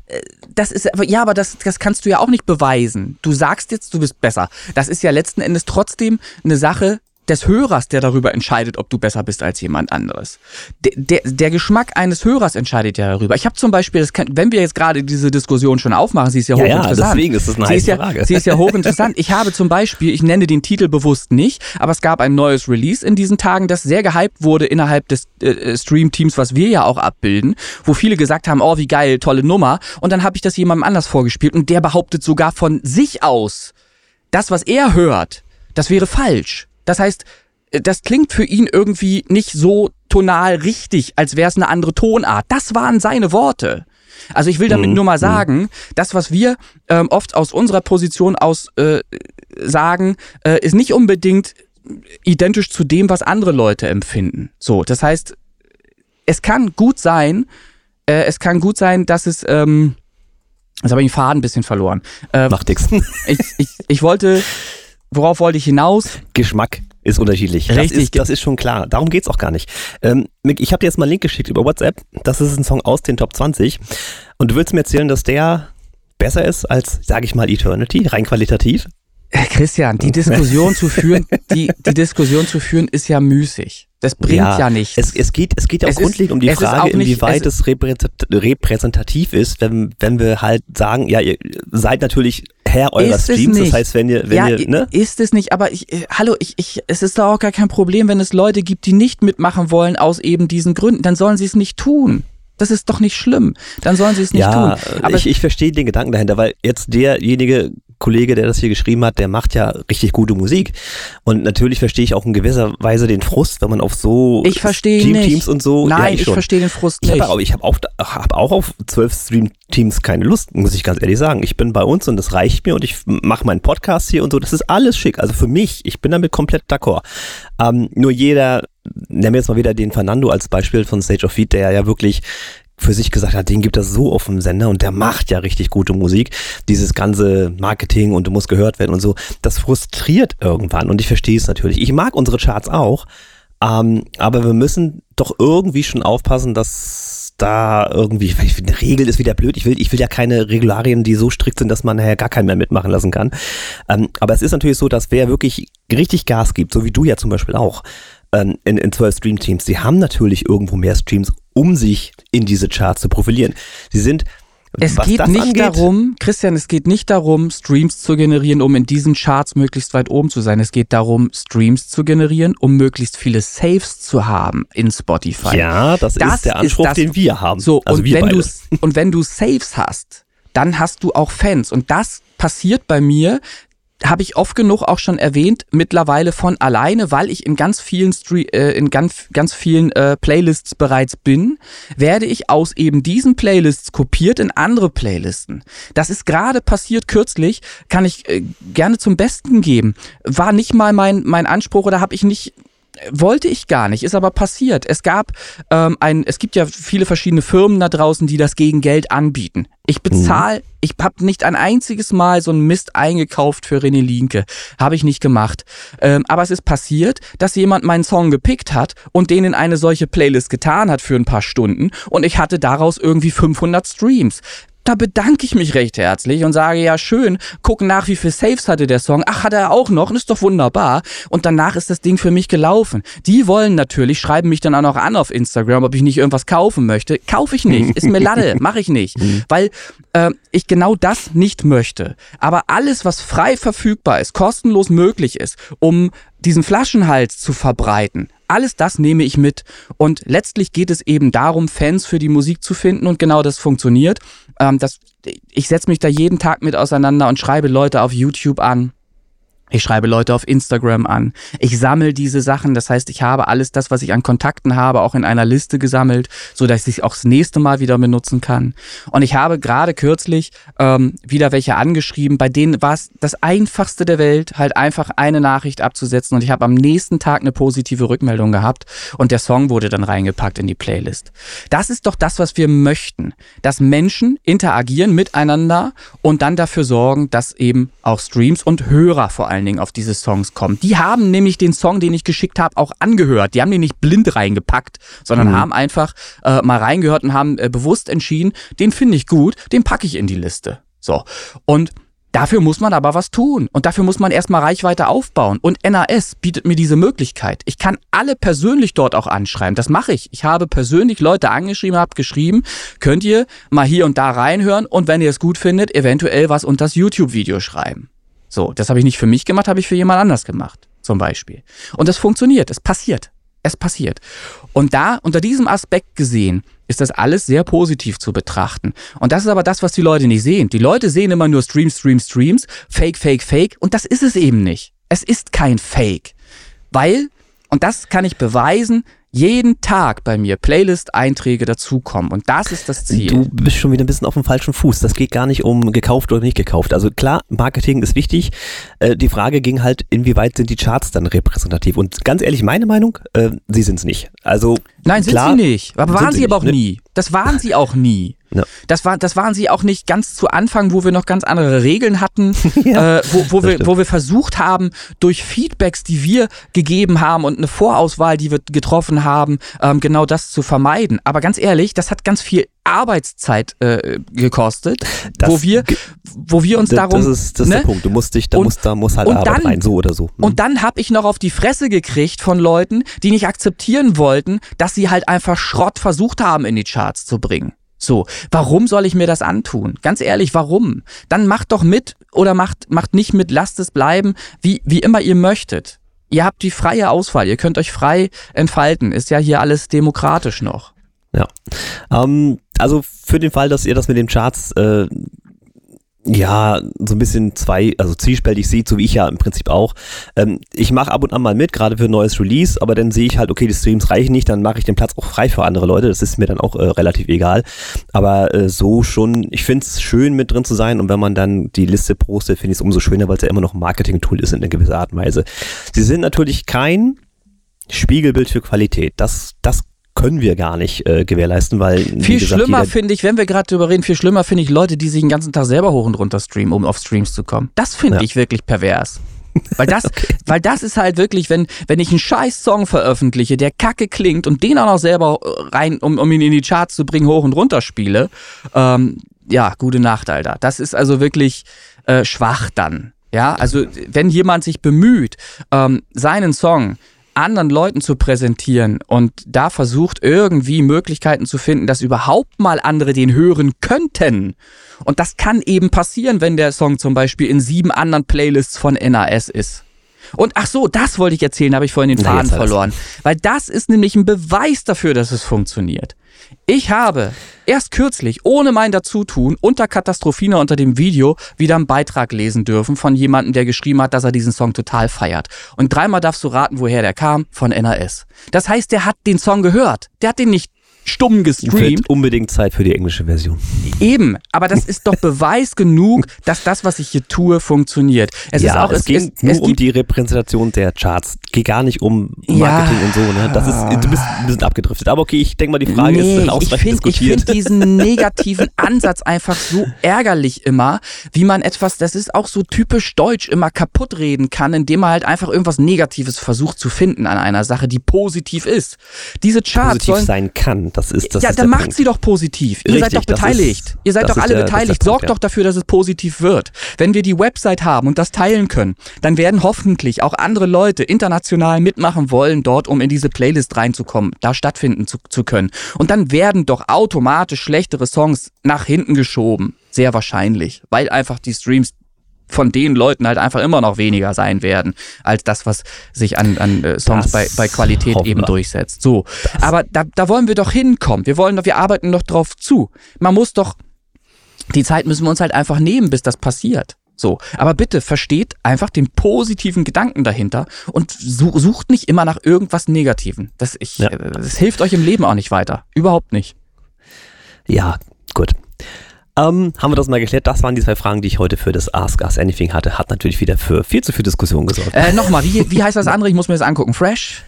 C: das ist ja, aber das, das kannst du ja auch nicht beweisen. Du sagst jetzt, du bist besser. Das ist ja letzten Endes trotzdem eine Sache des Hörers, der darüber entscheidet, ob du besser bist als jemand anderes. Der, der, der Geschmack eines Hörers entscheidet ja darüber. Ich habe zum Beispiel, das kann, wenn wir jetzt gerade diese Diskussion schon aufmachen, sie ist ja
A: Ja, ja,
C: hochinteressant.
A: deswegen ist das eine
C: sie ist ja,
A: Frage.
C: Sie ist ja hochinteressant. Ich habe zum Beispiel, ich nenne den Titel bewusst nicht, aber es gab ein neues Release in diesen Tagen, das sehr gehypt wurde innerhalb des äh, Stream-Teams, was wir ja auch abbilden, wo viele gesagt haben, oh, wie geil, tolle Nummer. Und dann habe ich das jemandem anders vorgespielt und der behauptet sogar von sich aus, das, was er hört, das wäre falsch. Das heißt, äh, das klingt für ihn irgendwie nicht so tonal richtig, als wäre es eine andere Tonart. Das waren seine Worte. Also ich will damit
A: Mhm,
C: nur mal sagen, das, was wir ähm, oft aus unserer Position aus äh, sagen, äh, ist nicht unbedingt identisch zu dem, was andere Leute empfinden. So, das heißt, es kann gut sein, äh, es kann gut sein, dass es, ähm, jetzt habe ich den Faden ein bisschen verloren. Äh,
A: Macht nix.
C: ich, ich, ich wollte, worauf wollte ich hinaus?
A: Geschmack ist unterschiedlich. Das
C: Richtig.
A: ist, das ist schon klar. Darum geht's auch gar nicht. Ähm, Mick, ich habe dir jetzt mal einen Link geschickt über WhatsApp. Das ist ein Song aus den Top 20. Und du willst mir erzählen, dass der besser ist als, sage ich mal, Eternity, rein qualitativ?
C: Äh, Christian, die Diskussion zu führen, die, die Diskussion zu führen ist ja müßig. Das bringt ja, nichts.
A: Es, es, geht, es geht ja auch
C: Es ist-
A: grundlegend um die
C: ist
A: Frage,
C: nicht-
A: inwieweit
C: es-
A: es, repräsentat- repräsentativ ist, wenn, wenn wir halt sagen, ja, ihr seid natürlich Herr eurer
C: Ist
A: Streams. Das heißt, wenn ihr, wenn
C: ja,
A: ihr, ne?
C: ist es nicht, aber ich, äh, hallo, ich, ich, es ist doch auch gar kein Problem, wenn es Leute gibt, die nicht mitmachen wollen aus eben diesen Gründen, dann sollen sie es nicht tun. Das ist doch nicht schlimm. Dann sollen sie es nicht
A: ja,
C: tun. Aber
A: ich, ich verstehe den Gedanken dahinter, weil jetzt derjenige Kollege, der das hier geschrieben hat, der macht ja richtig gute Musik. Und natürlich verstehe ich auch in gewisser Weise den Frust, wenn man auf so
C: ich
A: Stream-Teams
C: nicht.
A: und so.
C: Nein,
A: ja,
C: ich
A: schon.
C: verstehe den Frust
A: Ich
C: nicht.
A: habe auch, ich hab auch, hab auch auf zwölf Stream-Teams keine Lust, muss ich ganz ehrlich sagen. Ich bin bei uns und das reicht mir und ich mache meinen Podcast hier und so. Das ist alles schick. Also für mich, ich bin damit komplett d'accord. Ähm, nur jeder, nehmen wir jetzt mal wieder den Fernando als Beispiel von Stage of Feed, der ja wirklich für sich gesagt hat, den gibt es so auf dem Sender und der macht ja richtig gute Musik. Dieses ganze Marketing und du musst gehört werden und so, das frustriert irgendwann und ich verstehe es natürlich. Ich mag unsere Charts auch, ähm, aber wir müssen doch irgendwie schon aufpassen, dass da irgendwie, ich finde, Regel ist wieder blöd. Ich will, ich will ja keine Regularien, die so strikt sind, dass man nachher gar keinen mehr mitmachen lassen kann. Ähm, aber es ist natürlich so, dass wer wirklich richtig Gas gibt, so wie du ja zum Beispiel auch, ähm, in, in 12 Stream-Teams, die haben natürlich irgendwo mehr Streams, um sich in diese Charts zu profilieren. Sie sind,
C: Es
A: was
C: geht nicht
A: angeht,
C: darum, Christian, es geht nicht darum, Streams zu generieren, um in diesen Charts möglichst weit oben zu sein. Es geht darum, Streams zu generieren, um möglichst viele Saves zu haben in Spotify.
A: Ja, das,
C: Das
A: ist der
C: ist
A: Anspruch,
C: das-
A: den wir haben.
C: So,
A: also
C: und,
A: wir
C: wenn
A: beide.
C: du, und wenn du Saves hast, dann hast du auch Fans. Und das passiert bei mir, habe ich oft genug auch schon erwähnt, mittlerweile von alleine, weil ich in ganz vielen Stre äh, in ganz, ganz vielen äh, Playlists bereits bin, werde ich aus eben diesen Playlists kopiert in andere Playlisten. Das ist gerade passiert kürzlich, kann ich äh, gerne zum Besten geben. War nicht mal mein, mein Anspruch oder habe ich nicht wollte ich gar nicht, ist aber passiert. Es gab ähm, ein, es gibt ja viele verschiedene Firmen da draußen, die das gegen Geld anbieten. Ich bezahle, ich habe nicht ein einziges Mal so einen Mist eingekauft für René Linke. Habe ich nicht gemacht. Ähm, aber es ist passiert, dass jemand meinen Song gepickt hat und den in eine solche Playlist getan hat für ein paar Stunden und ich hatte daraus irgendwie 500 Streams. Da bedanke ich mich recht herzlich und sage, ja schön, gucken nach, wie viel Saves hatte der Song. Ach, hat er auch noch, ist doch wunderbar. Und danach ist das Ding für mich gelaufen. Die wollen natürlich, schreiben mich dann auch noch an auf Instagram, ob ich nicht irgendwas kaufen möchte. Kaufe ich nicht, ist mir Latte, mache ich nicht. Weil äh, ich genau das nicht möchte. Aber alles, was frei verfügbar ist, kostenlos möglich ist, um diesen Flaschenhals zu verbreiten, alles das nehme ich mit. Und letztlich geht es eben darum, Fans für die Musik zu finden und genau das funktioniert. Ähm, das, ich setze mich da jeden Tag mit auseinander und schreibe Leute auf YouTube an. Ich schreibe Leute auf Instagram an. Ich sammle diese Sachen. Das heißt, ich habe alles das, was ich an Kontakten habe, auch in einer Liste gesammelt, so dass ich es auch das nächste Mal wieder benutzen kann. Und ich habe gerade kürzlich ähm, wieder welche angeschrieben, bei denen war es das einfachste der Welt, halt einfach eine Nachricht abzusetzen. Und ich habe am nächsten Tag eine positive Rückmeldung gehabt und der Song wurde dann reingepackt in die Playlist. Das ist doch das, was wir möchten, dass Menschen interagieren miteinander und dann dafür sorgen, dass eben auch Streams und Hörer vor allen Dingen auf diese Songs kommen. Die haben nämlich den Song, den ich geschickt habe, auch angehört. Die haben den nicht blind reingepackt, sondern haben einfach äh, mal reingehört und haben äh, bewusst entschieden, den finde ich gut, den packe ich in die Liste. So. Und Dafür muss man aber was tun. Und dafür muss man erstmal Reichweite aufbauen. Und NAS bietet mir diese Möglichkeit. Ich kann alle persönlich dort auch anschreiben. Das mache ich. Ich habe persönlich Leute angeschrieben, habe geschrieben, könnt ihr mal hier und da reinhören und wenn ihr es gut findet, eventuell was unter das YouTube-Video schreiben. So, das habe ich nicht für mich gemacht, habe ich für jemand anders gemacht, zum Beispiel. Und das funktioniert, es passiert. Es passiert. Und da, unter diesem Aspekt gesehen, ist das alles sehr positiv zu betrachten. Und das ist aber das, was die Leute nicht sehen. Die Leute sehen immer nur Streams, Streams, Streams, Fake, Fake, Fake. Und das ist es eben nicht. Es ist kein Fake. Weil, und das kann ich beweisen, jeden Tag bei mir Playlist-Einträge dazukommen. Und das ist das Ziel.
A: Du bist schon wieder ein bisschen auf dem falschen Fuß. Das geht gar nicht um gekauft oder nicht gekauft. Also klar, Marketing ist wichtig. Äh, die Frage ging halt, inwieweit sind die Charts dann repräsentativ? Und ganz ehrlich, meine Meinung, äh, sie sind es nicht. Also
C: Nein, sind
A: klar,
C: sie nicht. Aber
A: sind
C: waren sie, aber auch
A: nicht, ne?
C: nie. Das waren sie auch nie.
A: Ja.
C: Das, war, das waren sie auch nicht ganz zu Anfang, wo wir noch ganz andere Regeln hatten,
A: Ja,
C: äh, wo, wo, wir,
A: stimmt.
C: wo wir versucht haben, durch Feedbacks, die wir gegeben haben und eine Vorauswahl, die wir getroffen haben, ähm, genau das zu vermeiden. Aber ganz ehrlich, das hat ganz viel Arbeitszeit äh, gekostet,
A: Das
C: wo wir, wo wir uns darum.
A: das ist, das ist
C: ne?
A: der Punkt. Du musst dich, da
C: Und-
A: muss, da muss halt Arbeit
C: dann-
A: rein, so oder so. Hm.
C: Und dann habe ich noch auf die Fresse gekriegt von Leuten, die nicht akzeptieren wollten, dass sie halt einfach Schrott versucht haben, in die Charts zu bringen. So, warum soll ich mir das antun? Ganz ehrlich, warum? Dann macht doch mit oder macht, macht nicht mit, lasst es bleiben, wie, wie immer ihr möchtet. Ihr habt die freie Auswahl, ihr könnt euch frei entfalten. Ist ja hier alles demokratisch noch.
A: Ja. Ähm, also für den Fall, dass ihr das mit den Charts äh, ja so ein bisschen zwei, also zwiespältig seht, so wie ich ja im Prinzip auch. Ähm, ich mache ab und an mal mit, gerade für ein neues Release, aber dann sehe ich halt, okay, die Streams reichen nicht, dann mache ich den Platz auch frei für andere Leute. Das ist mir dann auch äh, relativ egal. Aber äh, so schon, ich finde es schön, mit drin zu sein und wenn man dann die Liste postet, finde ich es umso schöner, weil es ja immer noch ein Marketing-Tool ist in einer gewissen Art und Weise. Sie sind natürlich kein Spiegelbild für Qualität. Das, das können wir gar nicht äh, gewährleisten, weil
C: Viel
A: gesagt,
C: schlimmer finde ich, wenn wir gerade drüber reden, viel schlimmer finde ich Leute, die sich den ganzen Tag selber hoch und runter streamen, um auf Streams zu kommen. Das finde
A: Ja.
C: ich wirklich pervers. Weil das, weil das ist halt wirklich, wenn, wenn ich einen scheiß Song veröffentliche, der kacke klingt und den auch noch selber äh, rein, um, um ihn in die Charts zu bringen, hoch und runter spiele, ähm, ja, gute Nacht, Alter. Das ist also wirklich äh, schwach dann. Ja, also wenn jemand sich bemüht, ähm, seinen Song anderen Leuten zu präsentieren und da versucht irgendwie Möglichkeiten zu finden, dass überhaupt mal andere den hören könnten. Und das kann eben passieren, wenn der Song zum Beispiel in sieben anderen Playlists von NAS ist. Und ach so, das wollte ich erzählen, habe ich vorhin den Faden verloren. Weil das ist nämlich ein Beweis dafür, dass es funktioniert. Ich habe erst kürzlich, ohne mein Dazutun, unter Katastrophina unter dem Video wieder einen Beitrag lesen dürfen von jemandem, der geschrieben hat, dass er diesen Song total feiert. Und dreimal darfst du raten, woher der kam, von NAS. Das heißt, der hat den Song gehört. Der hat den nicht stumm gestreamt.
A: wird unbedingt Zeit für die englische Version.
C: Eben, aber das ist doch Beweis genug, dass das, was ich hier tue, funktioniert. Es
A: ja,
C: ist auch,
A: es, geht
C: es,
A: nur
C: es
A: um die Repräsentation der Charts. Geht gar nicht um
C: Ja.
A: Marketing und so. Ne? Das ist, du bist ein bisschen abgedriftet. Aber okay, ich denke mal, die Frage
C: nee,
A: ist
C: ich
A: ausreichend
C: finde ich
A: diskutiert.
C: find diesen negativen Ansatz einfach so ärgerlich immer, wie man etwas, das ist auch so typisch deutsch, immer kaputt reden kann, indem man halt einfach irgendwas Negatives versucht zu finden an einer Sache, die positiv ist. Diese Charts
A: positiv
C: sollen,
A: sein kann. Das ist das
C: ja,
A: ist
C: dann macht
A: Punkt.
C: sie doch positiv. Ihr seid
A: Richtig,
C: doch
A: das
C: beteiligt.
A: ist-
C: Ihr seid doch alle
A: der-
C: beteiligt.
A: Punkt,
C: Sorgt
A: ja.
C: doch dafür, dass es positiv wird. Wenn wir die Website haben und das teilen können, dann werden hoffentlich auch andere Leute international mitmachen wollen, dort, um in diese Playlist reinzukommen, da stattfinden zu, zu können. Und dann werden doch automatisch schlechtere Songs nach hinten geschoben. Sehr wahrscheinlich. Weil einfach die Streams von den Leuten halt einfach immer noch weniger sein werden, als das, was sich an, an äh, Songs
A: Das
C: bei, bei Qualität eben
A: wir.
C: durchsetzt. So. Aber da, da wollen wir doch hinkommen. Wir wollen doch, wir arbeiten doch drauf zu. Man muss doch, die Zeit müssen wir uns halt einfach nehmen, bis das passiert. So, aber bitte versteht einfach den positiven Gedanken dahinter und su sucht nicht immer nach irgendwas Negativen. Das, ich,
A: Ja.
C: äh, das hilft euch im Leben auch nicht weiter. Überhaupt nicht.
A: Ja, gut. Ähm, haben wir das mal geklärt? Das waren die zwei Fragen, die ich heute für das Ask Us Anything hatte. Hat natürlich wieder für viel zu viel Diskussion gesorgt.
C: Äh, Nochmal, wie, wie heißt das andere? Ich muss mir das angucken. Fresh?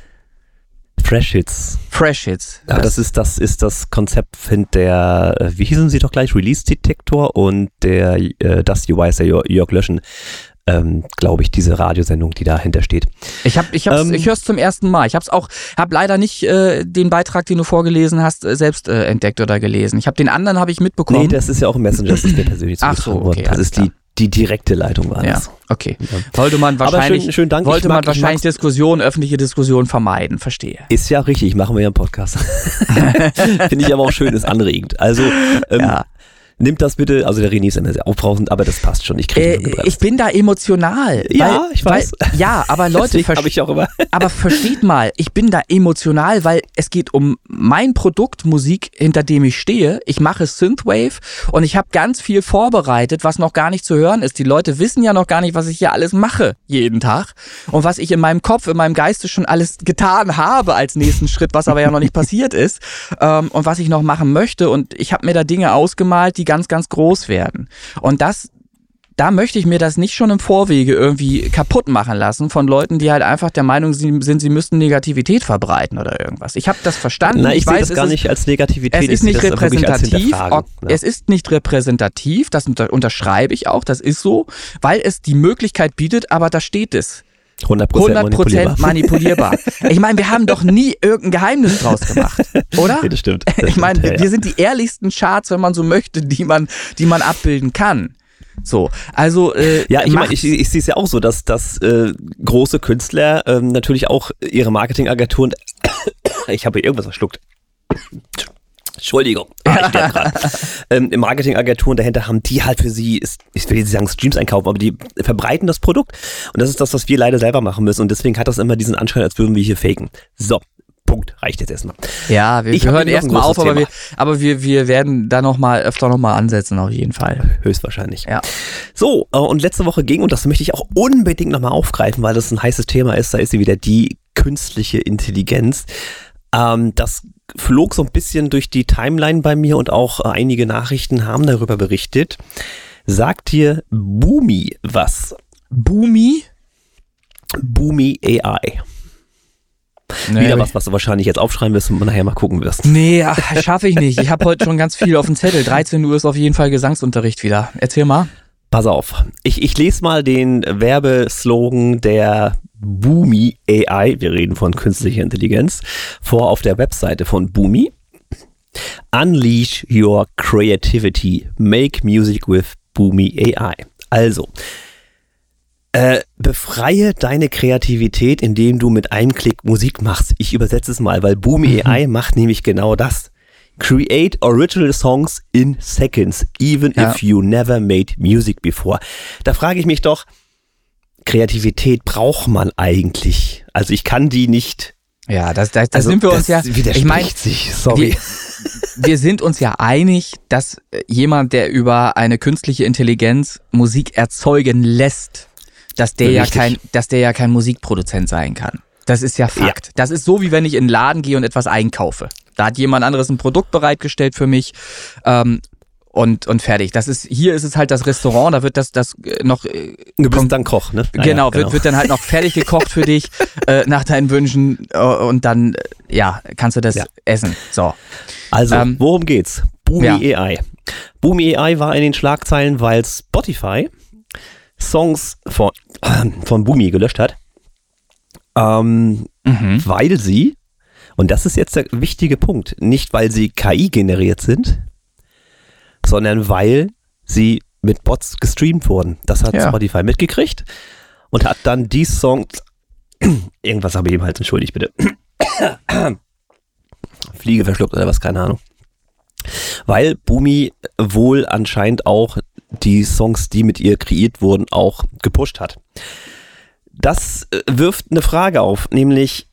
A: Fresh Hits.
C: Fresh Hits.
A: Ja, das ist das ist das Konzept der, äh, wie hießen sie doch gleich, Release Detektor und der äh, Dusty Weiss, der Jörg Jörg Löschen, ähm, glaube ich, diese Radiosendung, die dahinter steht.
C: Ich hab, ich
A: Ähm,
C: ich hör's zum ersten Mal. Ich hab's auch, hab leider nicht äh, den Beitrag, den du vorgelesen hast, äh, selbst äh, entdeckt oder gelesen. Ich habe den anderen habe ich mitbekommen.
A: Nee, das ist ja auch ein Messenger, das ist mir persönlich
C: Ach so, okay,
A: Das ist die, die direkte Leitung war
C: ja,
A: das.
C: okay. Wollte man wahrscheinlich,
A: schön- schönen Dank.
C: Wollte
A: mag-
C: man
A: ich
C: wahrscheinlich Diskussionen, öffentliche Diskussionen vermeiden. Verstehe.
A: Ist ja richtig, machen wir ja im Podcast. Finde ich aber auch schön, ist anregend. Also ähm,
C: Ja.
A: Nimmt das bitte, also der René ist immer sehr aufbrausend, aber das passt schon. Ich kriege
C: Äh, ich bin da emotional.
A: Ja,
C: weil,
A: ich weiß.
C: Weil, ja, aber Leute, verste-
A: ich auch immer.
C: aber versteht mal, ich bin da emotional, weil es geht um mein Produkt Musik, hinter dem ich stehe. Ich mache Synthwave und ich habe ganz viel vorbereitet, was noch gar nicht zu hören ist. Die Leute wissen ja noch gar nicht, was ich hier alles mache jeden Tag und was ich in meinem Kopf, in meinem Geiste schon alles getan habe als nächsten Schritt, was aber ja noch nicht passiert ist ähm, und was ich noch machen möchte. Und ich habe mir da Dinge ausgemalt, die ganz, ganz groß werden. Und das da möchte ich mir das nicht schon im Vorwege irgendwie kaputt machen lassen von Leuten, die halt einfach der Meinung sind, sie müssten Negativität verbreiten oder irgendwas. Ich habe das verstanden.
A: Nein, ich, sehe
C: weiß,
A: das
C: es
A: gar nicht als Negativität.
C: Es
A: ich
C: ist nicht repräsentativ. Ok-
A: Ja.
C: Es ist nicht repräsentativ, das unter, unterschreibe ich auch, das ist so, weil es die Möglichkeit bietet, aber da steht es.
A: 100%,
C: 100%
A: manipulierbar.
C: manipulierbar. ich meine, wir haben doch nie irgendein Geheimnis draus gemacht, oder?
A: Ja, das stimmt. Das
C: Ich meine, wir
A: ja.
C: sind die ehrlichsten Charts, wenn man so möchte, die man, die man abbilden kann. So, also äh,
A: Ja, ich meine, ich, ich sehe es ja auch so, dass, dass äh, große Künstler ähm, natürlich auch ihre Marketingagenturen. ich habe irgendwas verschluckt. Entschuldigung, ah, ich grad. ähm, Marketingagenturen dahinter haben, die halt für sie, ist, ich will jetzt nicht sagen Streams einkaufen, aber die verbreiten das Produkt. Und das ist das, was wir leider selber machen müssen. Und deswegen hat das immer diesen Anschein, als würden wir hier faken. So, Punkt, reicht jetzt erstmal.
C: Ja, wir,
A: Ich
C: wir hören erstmal auf, aber, wir, aber wir, wir werden da noch mal öfter noch mal ansetzen, auf jeden Fall.
A: Höchstwahrscheinlich.
C: Ja.
A: So, äh, und letzte Woche ging, und das möchte ich auch unbedingt nochmal aufgreifen, weil das ein heißes Thema ist, da ist sie wieder die künstliche Intelligenz. Ähm, das flog so ein bisschen durch die Timeline bei mir und auch äh, einige Nachrichten haben darüber berichtet. Sagt dir Boomi was?
C: Boomi?
A: Boomi AI. Wieder was, was du wahrscheinlich jetzt aufschreiben wirst und nachher mal gucken wirst.
C: Nee, schaffe ich nicht. Ich habe heute schon ganz viel auf dem Zettel. 13 Uhr ist auf jeden Fall Gesangsunterricht wieder. Erzähl mal.
A: Pass auf, ich, ich lese mal den Werbeslogan der Boomi AI, wir reden von künstlicher Intelligenz, vor auf der Webseite von Boomi. Unleash your creativity, make music with Boomi AI. Also, äh, befreie deine Kreativität, indem du mit einem Klick Musik machst. Ich übersetze es mal, weil Boomi AI macht nämlich genau das. Create original songs in seconds, even
C: Ja.
A: if you never made music before. Da frage ich mich doch, Kreativität braucht man eigentlich? Also ich kann die nicht.
C: Ja, das, das, das
A: Also
C: sind wir uns ja. Ich meine,
A: sich. Sorry.
C: wir, wir sind uns ja einig, dass äh, jemand, der über eine künstliche Intelligenz Musik erzeugen lässt, dass der ja
A: Richtig.
C: kein, dass der ja kein Musikproduzent sein kann. Das ist ja Fakt. Das ist so, wie wenn ich in den Laden gehe und etwas einkaufe. Da hat jemand anderes ein Produkt bereitgestellt für mich. Ähm, und, und fertig. Das ist, hier ist es halt das Restaurant, da wird das, das äh, noch, äh,
A: Du bist dann Koch, ne? Ah ja,
C: genau, Wird, wird dann halt noch fertig gekocht für dich, äh, nach deinen Wünschen, äh, und dann, äh, ja, kannst du das
A: Ja.
C: essen. So.
A: Also,
C: Ähm,
A: worum geht's? Boomi AI. Boomi AI war in den Schlagzeilen, weil Spotify Songs von, von Boomi gelöscht hat. Ähm,
C: Mhm.
A: weil sie, und das ist jetzt der wichtige Punkt, nicht weil sie KI generiert sind, sondern weil sie mit Bots gestreamt wurden. Das hat
C: Ja.
A: Spotify mitgekriegt und hat dann die Songs, irgendwas habe ich eben halt, entschuldigt bitte. Fliege verschluckt oder was, keine Ahnung. Weil Boomy wohl anscheinend auch die Songs, die mit ihr kreiert wurden, auch gepusht hat. Das äh, wirft eine Frage auf, nämlich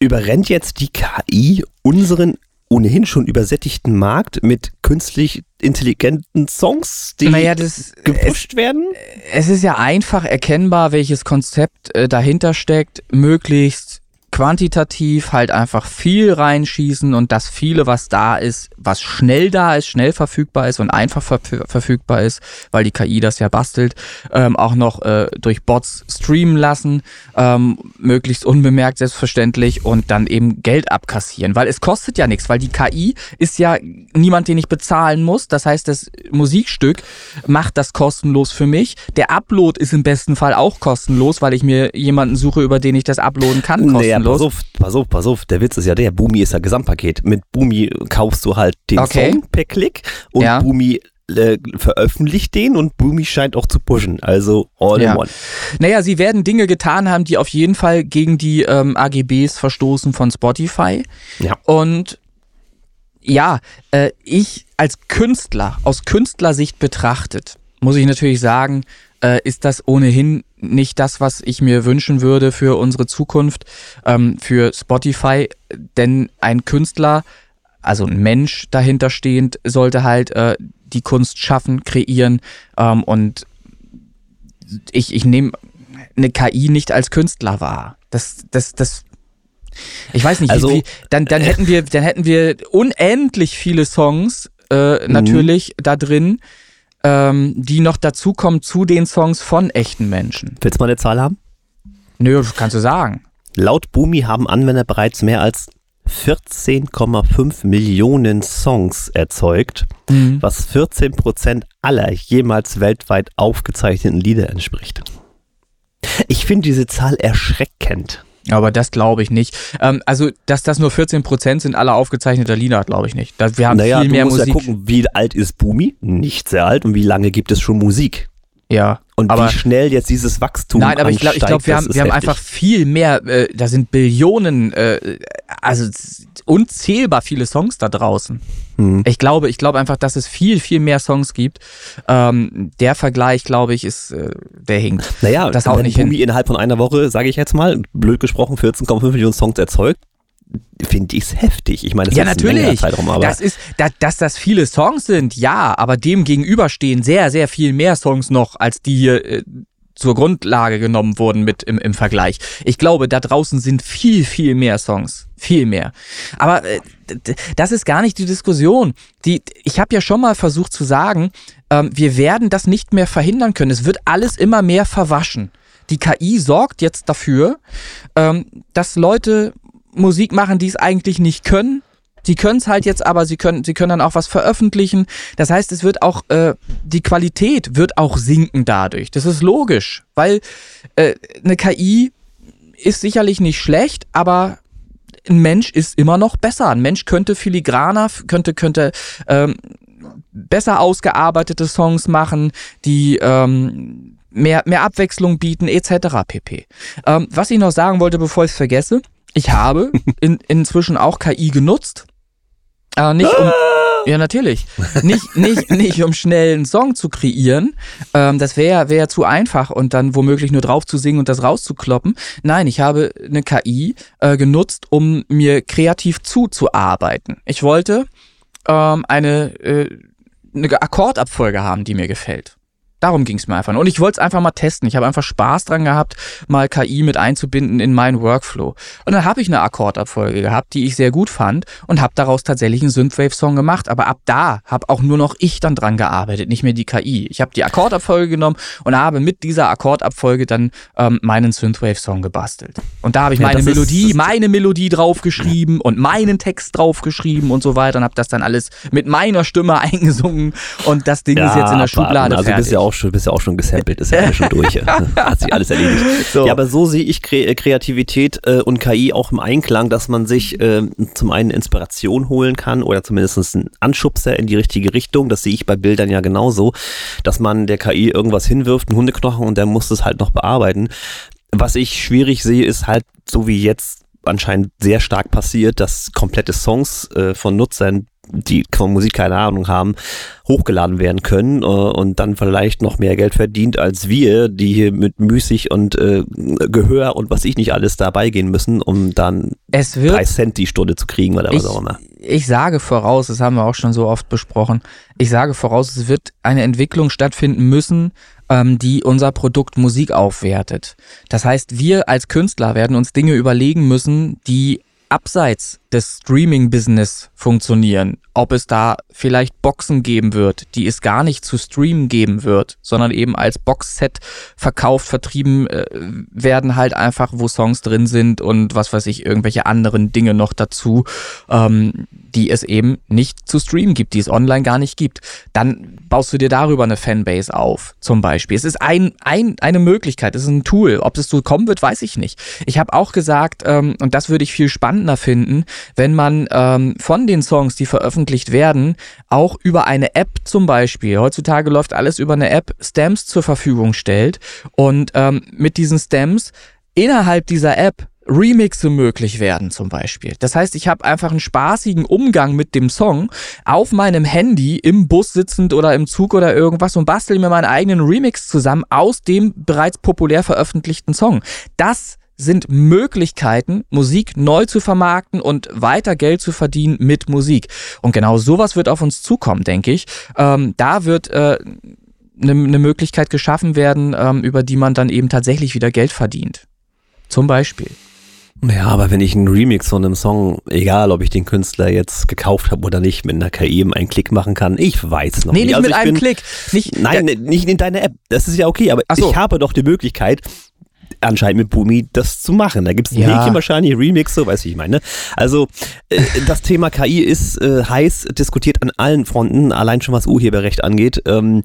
A: überrennt jetzt die KI unseren ohnehin schon übersättigten Markt mit künstlich intelligenten Songs, die
C: Naja, das,
A: gepusht werden?
C: es ist ja einfach erkennbar, welches Konzept äh, dahinter steckt, möglichst quantitativ halt einfach viel reinschießen und das viele, was da ist, was schnell da ist, schnell verfügbar ist und einfach verf- verfügbar ist, weil die KI das ja bastelt, ähm, auch noch äh, durch Bots streamen lassen, ähm, möglichst unbemerkt selbstverständlich und dann eben Geld abkassieren, weil es kostet ja nichts, weil die KI ist ja niemand, den ich bezahlen muss. Das heißt, das Musikstück macht das kostenlos für mich. Der Upload ist im besten Fall auch kostenlos, weil ich mir jemanden suche, über den ich das uploaden kann, kostenlos.
A: Naja, pass auf, pass auf, pass auf. Der Witz ist ja der, Boomy ist ja Gesamtpaket. Mit Boomy kaufst du halt den
C: Okay.
A: Song per Klick und
C: Ja.
A: Boomy äh, veröffentlicht den und Boomy scheint auch zu pushen. Also all
C: Ja.
A: in one.
C: Naja, sie werden Dinge getan haben, die auf jeden Fall gegen die ähm, AGBs verstoßen von Spotify.
A: Ja.
C: Und ja, äh, ich als Künstler, aus Künstlersicht betrachtet, muss ich natürlich sagen, äh, ist das ohnehin nicht das, was ich mir wünschen würde für unsere Zukunft, ähm, für Spotify. Denn ein Künstler, also ein Mensch dahinter stehend, sollte halt äh, die Kunst schaffen, kreieren ähm, und ich, ich nehme eine KI nicht als Künstler wahr. Das, das, das. Ich weiß nicht,
A: Also,
C: wie, dann, dann hätten wir, dann hätten wir unendlich viele Songs äh, natürlich da drin, ähm, die noch dazukommen zu den Songs von echten Menschen.
A: Willst du mal eine Zahl haben?
C: Nö, kannst du sagen.
A: Laut Boomy haben Anwender bereits mehr als 14,5 Millionen Songs erzeugt, was 14 Prozent aller jemals weltweit aufgezeichneten Lieder entspricht. Ich finde diese Zahl erschreckend.
C: Aber das glaube ich nicht. Ähm, also, dass das nur 14% sind aller aufgezeichneter Lieder, glaube ich nicht. Wir haben
A: naja,
C: viel
A: du
C: mehr
A: musst
C: Musik.
A: ja gucken, wie alt ist Boomy? Nicht sehr alt. Und wie lange gibt es schon Musik?
C: ja.
A: Und
C: aber
A: wie schnell jetzt dieses Wachstum
C: Nein, aber ich glaube, ich
A: ansteigt,
C: glaub, wir haben, wir haben
A: heftig.
C: einfach viel mehr, äh, da sind Billionen, äh, also unzählbar viele Songs da draußen.
A: Hm.
C: Ich glaube, ich glaube einfach, dass es viel, viel mehr Songs gibt. Ähm, der Vergleich, glaube ich, ist, äh, der hinkt.
A: Naja,
C: das
A: wenn
C: nicht
A: Boomy
C: hin.
A: innerhalb von einer Woche, sage ich jetzt mal, blöd gesprochen, 14,5 Millionen Songs erzeugt, finde ich es heftig. Ich meine, das
C: Ja,
A: ist ein
C: natürlich.
A: Zeitraum, aber
C: das ist, da, dass das viele Songs sind, ja, aber dem gegenüber stehen sehr, sehr viel mehr Songs noch, als die hier äh, zur Grundlage genommen wurden mit im, im Vergleich. Ich glaube, da draußen sind viel, viel mehr Songs. Viel mehr. Aber äh, das ist gar nicht die Diskussion. Die, ich habe ja schon mal versucht zu sagen, ähm, wir werden das nicht mehr verhindern können. Es wird alles immer mehr verwaschen. Die KI sorgt jetzt dafür, ähm, dass Leute Musik machen, die es eigentlich nicht können. Sie können es halt jetzt, aber sie können, sie können dann auch was veröffentlichen. Das heißt, es wird auch, äh, die Qualität wird auch sinken dadurch. Das ist logisch, weil äh, eine KI ist sicherlich nicht schlecht, aber ein Mensch ist immer noch besser. Ein Mensch könnte filigraner, könnte, könnte ähm, besser ausgearbeitete Songs machen, die ähm, mehr, mehr Abwechslung bieten, etc. pp. Ähm, was ich noch sagen wollte, bevor ich es vergesse, ich habe in, inzwischen auch KI genutzt. Äh, nicht um. Ja, natürlich. Nicht, nicht, nicht um schnell einen Song zu kreieren. Ähm, das wäre wär zu einfach und dann womöglich nur drauf zu singen und das rauszukloppen. Nein, ich habe eine KI äh, genutzt, um mir kreativ zuzuarbeiten. Ich wollte ähm, eine, äh, eine Akkordabfolge haben, die mir gefällt. Darum ging es mir einfach. Und ich wollte es einfach mal testen. Ich habe einfach Spaß dran gehabt, mal KI mit einzubinden in meinen Workflow. Und dann habe ich eine Akkordabfolge gehabt, die ich sehr gut fand und habe daraus tatsächlich einen Synthwave-Song gemacht. Aber ab da habe auch nur noch ich dann dran gearbeitet, nicht mehr die KI. Ich habe die Akkordabfolge genommen und habe mit dieser Akkordabfolge dann ähm, meinen Synthwave-Song gebastelt. Und da habe ich
A: Ja,
C: meine
A: ist-
C: Melodie,
A: das-
C: meine Melodie draufgeschrieben und meinen Text draufgeschrieben und so weiter und habe das dann alles mit meiner Stimme eingesungen und das Ding ist jetzt in der. Schublade
A: Also
C: fertig.
A: Auch schon, bist ja auch schon gesampelt, ist ja alles schon durch. ja. Hat sich alles erledigt.
C: So.
A: Ja, aber so sehe ich Kre Kreativität äh, und KI auch im Einklang, dass man sich äh, zum einen Inspiration holen kann oder zumindest einen Anschubser in die richtige Richtung. Das sehe ich bei Bildern ja genauso, dass man der KI irgendwas hinwirft, einen Hundeknochen und der muss es halt noch bearbeiten. Was ich schwierig sehe, ist halt so wie jetzt anscheinend sehr stark passiert, dass komplette Songs äh, von Nutzern die von Musik keine Ahnung haben, hochgeladen werden können äh, und dann vielleicht noch mehr Geld verdient als wir, die hier mit müßig und äh, Gehör und was ich nicht alles dabei gehen müssen, um dann
C: Es wird
A: drei Cent die Stunde zu kriegen oder was auch immer.
C: ich sage voraus, das haben wir auch schon so oft besprochen, ich sage voraus, es wird eine Entwicklung stattfinden müssen, ähm, die unser Produkt Musik aufwertet. Das heißt, wir als Künstler werden uns Dinge überlegen müssen, die abseits des Streaming-Business funktionieren. Ob es da vielleicht Boxen geben wird, die es gar nicht zu streamen geben wird, sondern eben als Boxset verkauft, vertrieben äh, werden halt einfach, wo Songs drin sind und was weiß ich, irgendwelche anderen Dinge noch dazu, ähm, die es eben nicht zu streamen gibt, die es online gar nicht gibt. Dann baust du dir darüber eine Fanbase auf, zum Beispiel. Es ist ein, ein, eine Möglichkeit, es ist ein Tool. Ob es so kommen wird, weiß ich nicht. Ich habe auch gesagt, ähm, und das würde ich viel spannender finden, wenn man ähm, von den Songs, die veröffentlicht werden, auch über eine App zum Beispiel, heutzutage läuft alles über eine App, Stamps zur Verfügung stellt und ähm, mit diesen Stamps innerhalb dieser App Remixe möglich werden zum Beispiel. Das heißt, ich habe einfach einen spaßigen Umgang mit dem Song auf meinem Handy im Bus sitzend oder im Zug oder irgendwas und bastel mir meinen eigenen Remix zusammen aus dem bereits populär veröffentlichten Song. Das sind Möglichkeiten, Musik neu zu vermarkten und weiter Geld zu verdienen mit Musik. Und genau sowas wird auf uns zukommen, denke ich. Ähm, da wird äh, eine ne Möglichkeit geschaffen werden, ähm, über die man dann eben tatsächlich wieder Geld verdient. Zum Beispiel.
A: Ja, aber wenn ich einen Remix von einem Song, egal ob ich den Künstler jetzt gekauft habe oder nicht, mit einer KI eben einen Klick machen kann, ich weiß noch
C: Nee,
A: nicht.
C: nicht
A: Also
C: mit einem
A: bin,
C: Klick. Nicht,
A: Nein, ne, nicht in deiner App. Das ist ja okay, aber
C: so.
A: ich habe doch die Möglichkeit, anscheinend mit Bumi das zu machen. Da gibt's ein
C: Ja.
A: Häkchen wahrscheinlich, Remix, so weiß ich, ich meine. ne? Also äh, das Thema KI ist äh, heiß diskutiert an allen Fronten, allein schon was Urheberrecht angeht. Ähm,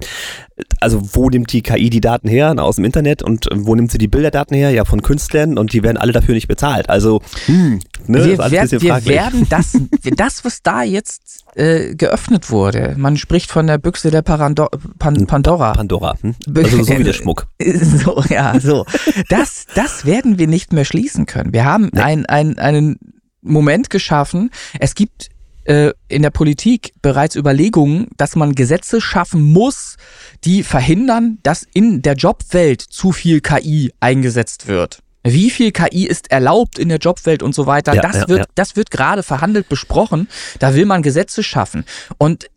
A: also wo nimmt die KI die Daten her? Na, aus dem Internet. Und äh, wo nimmt sie die Bilderdaten her? Ja, von Künstlern und die werden alle dafür nicht bezahlt. Also, hm, ne,
C: wir,
A: ist
C: wer,
A: bisschen
C: wir
A: fraglich.
C: werden das, das, was da jetzt äh, geöffnet wurde, man spricht von der Büchse der Parando Pan Pandora.
A: Pandora. Hm? Also so wie der Schmuck.
C: So, ja, so. Das, das werden wir nicht mehr schließen können. Wir haben ein, ein, einen Moment geschaffen. Es gibt äh, in der Politik bereits Überlegungen, dass man Gesetze schaffen muss, die verhindern, dass in der Jobwelt zu viel KI eingesetzt wird. Wie viel KI ist erlaubt in der Jobwelt und so weiter?
A: Ja,
C: das,
A: ja,
C: wird,
A: ja.
C: das wird gerade verhandelt, besprochen. Da will man Gesetze schaffen. Und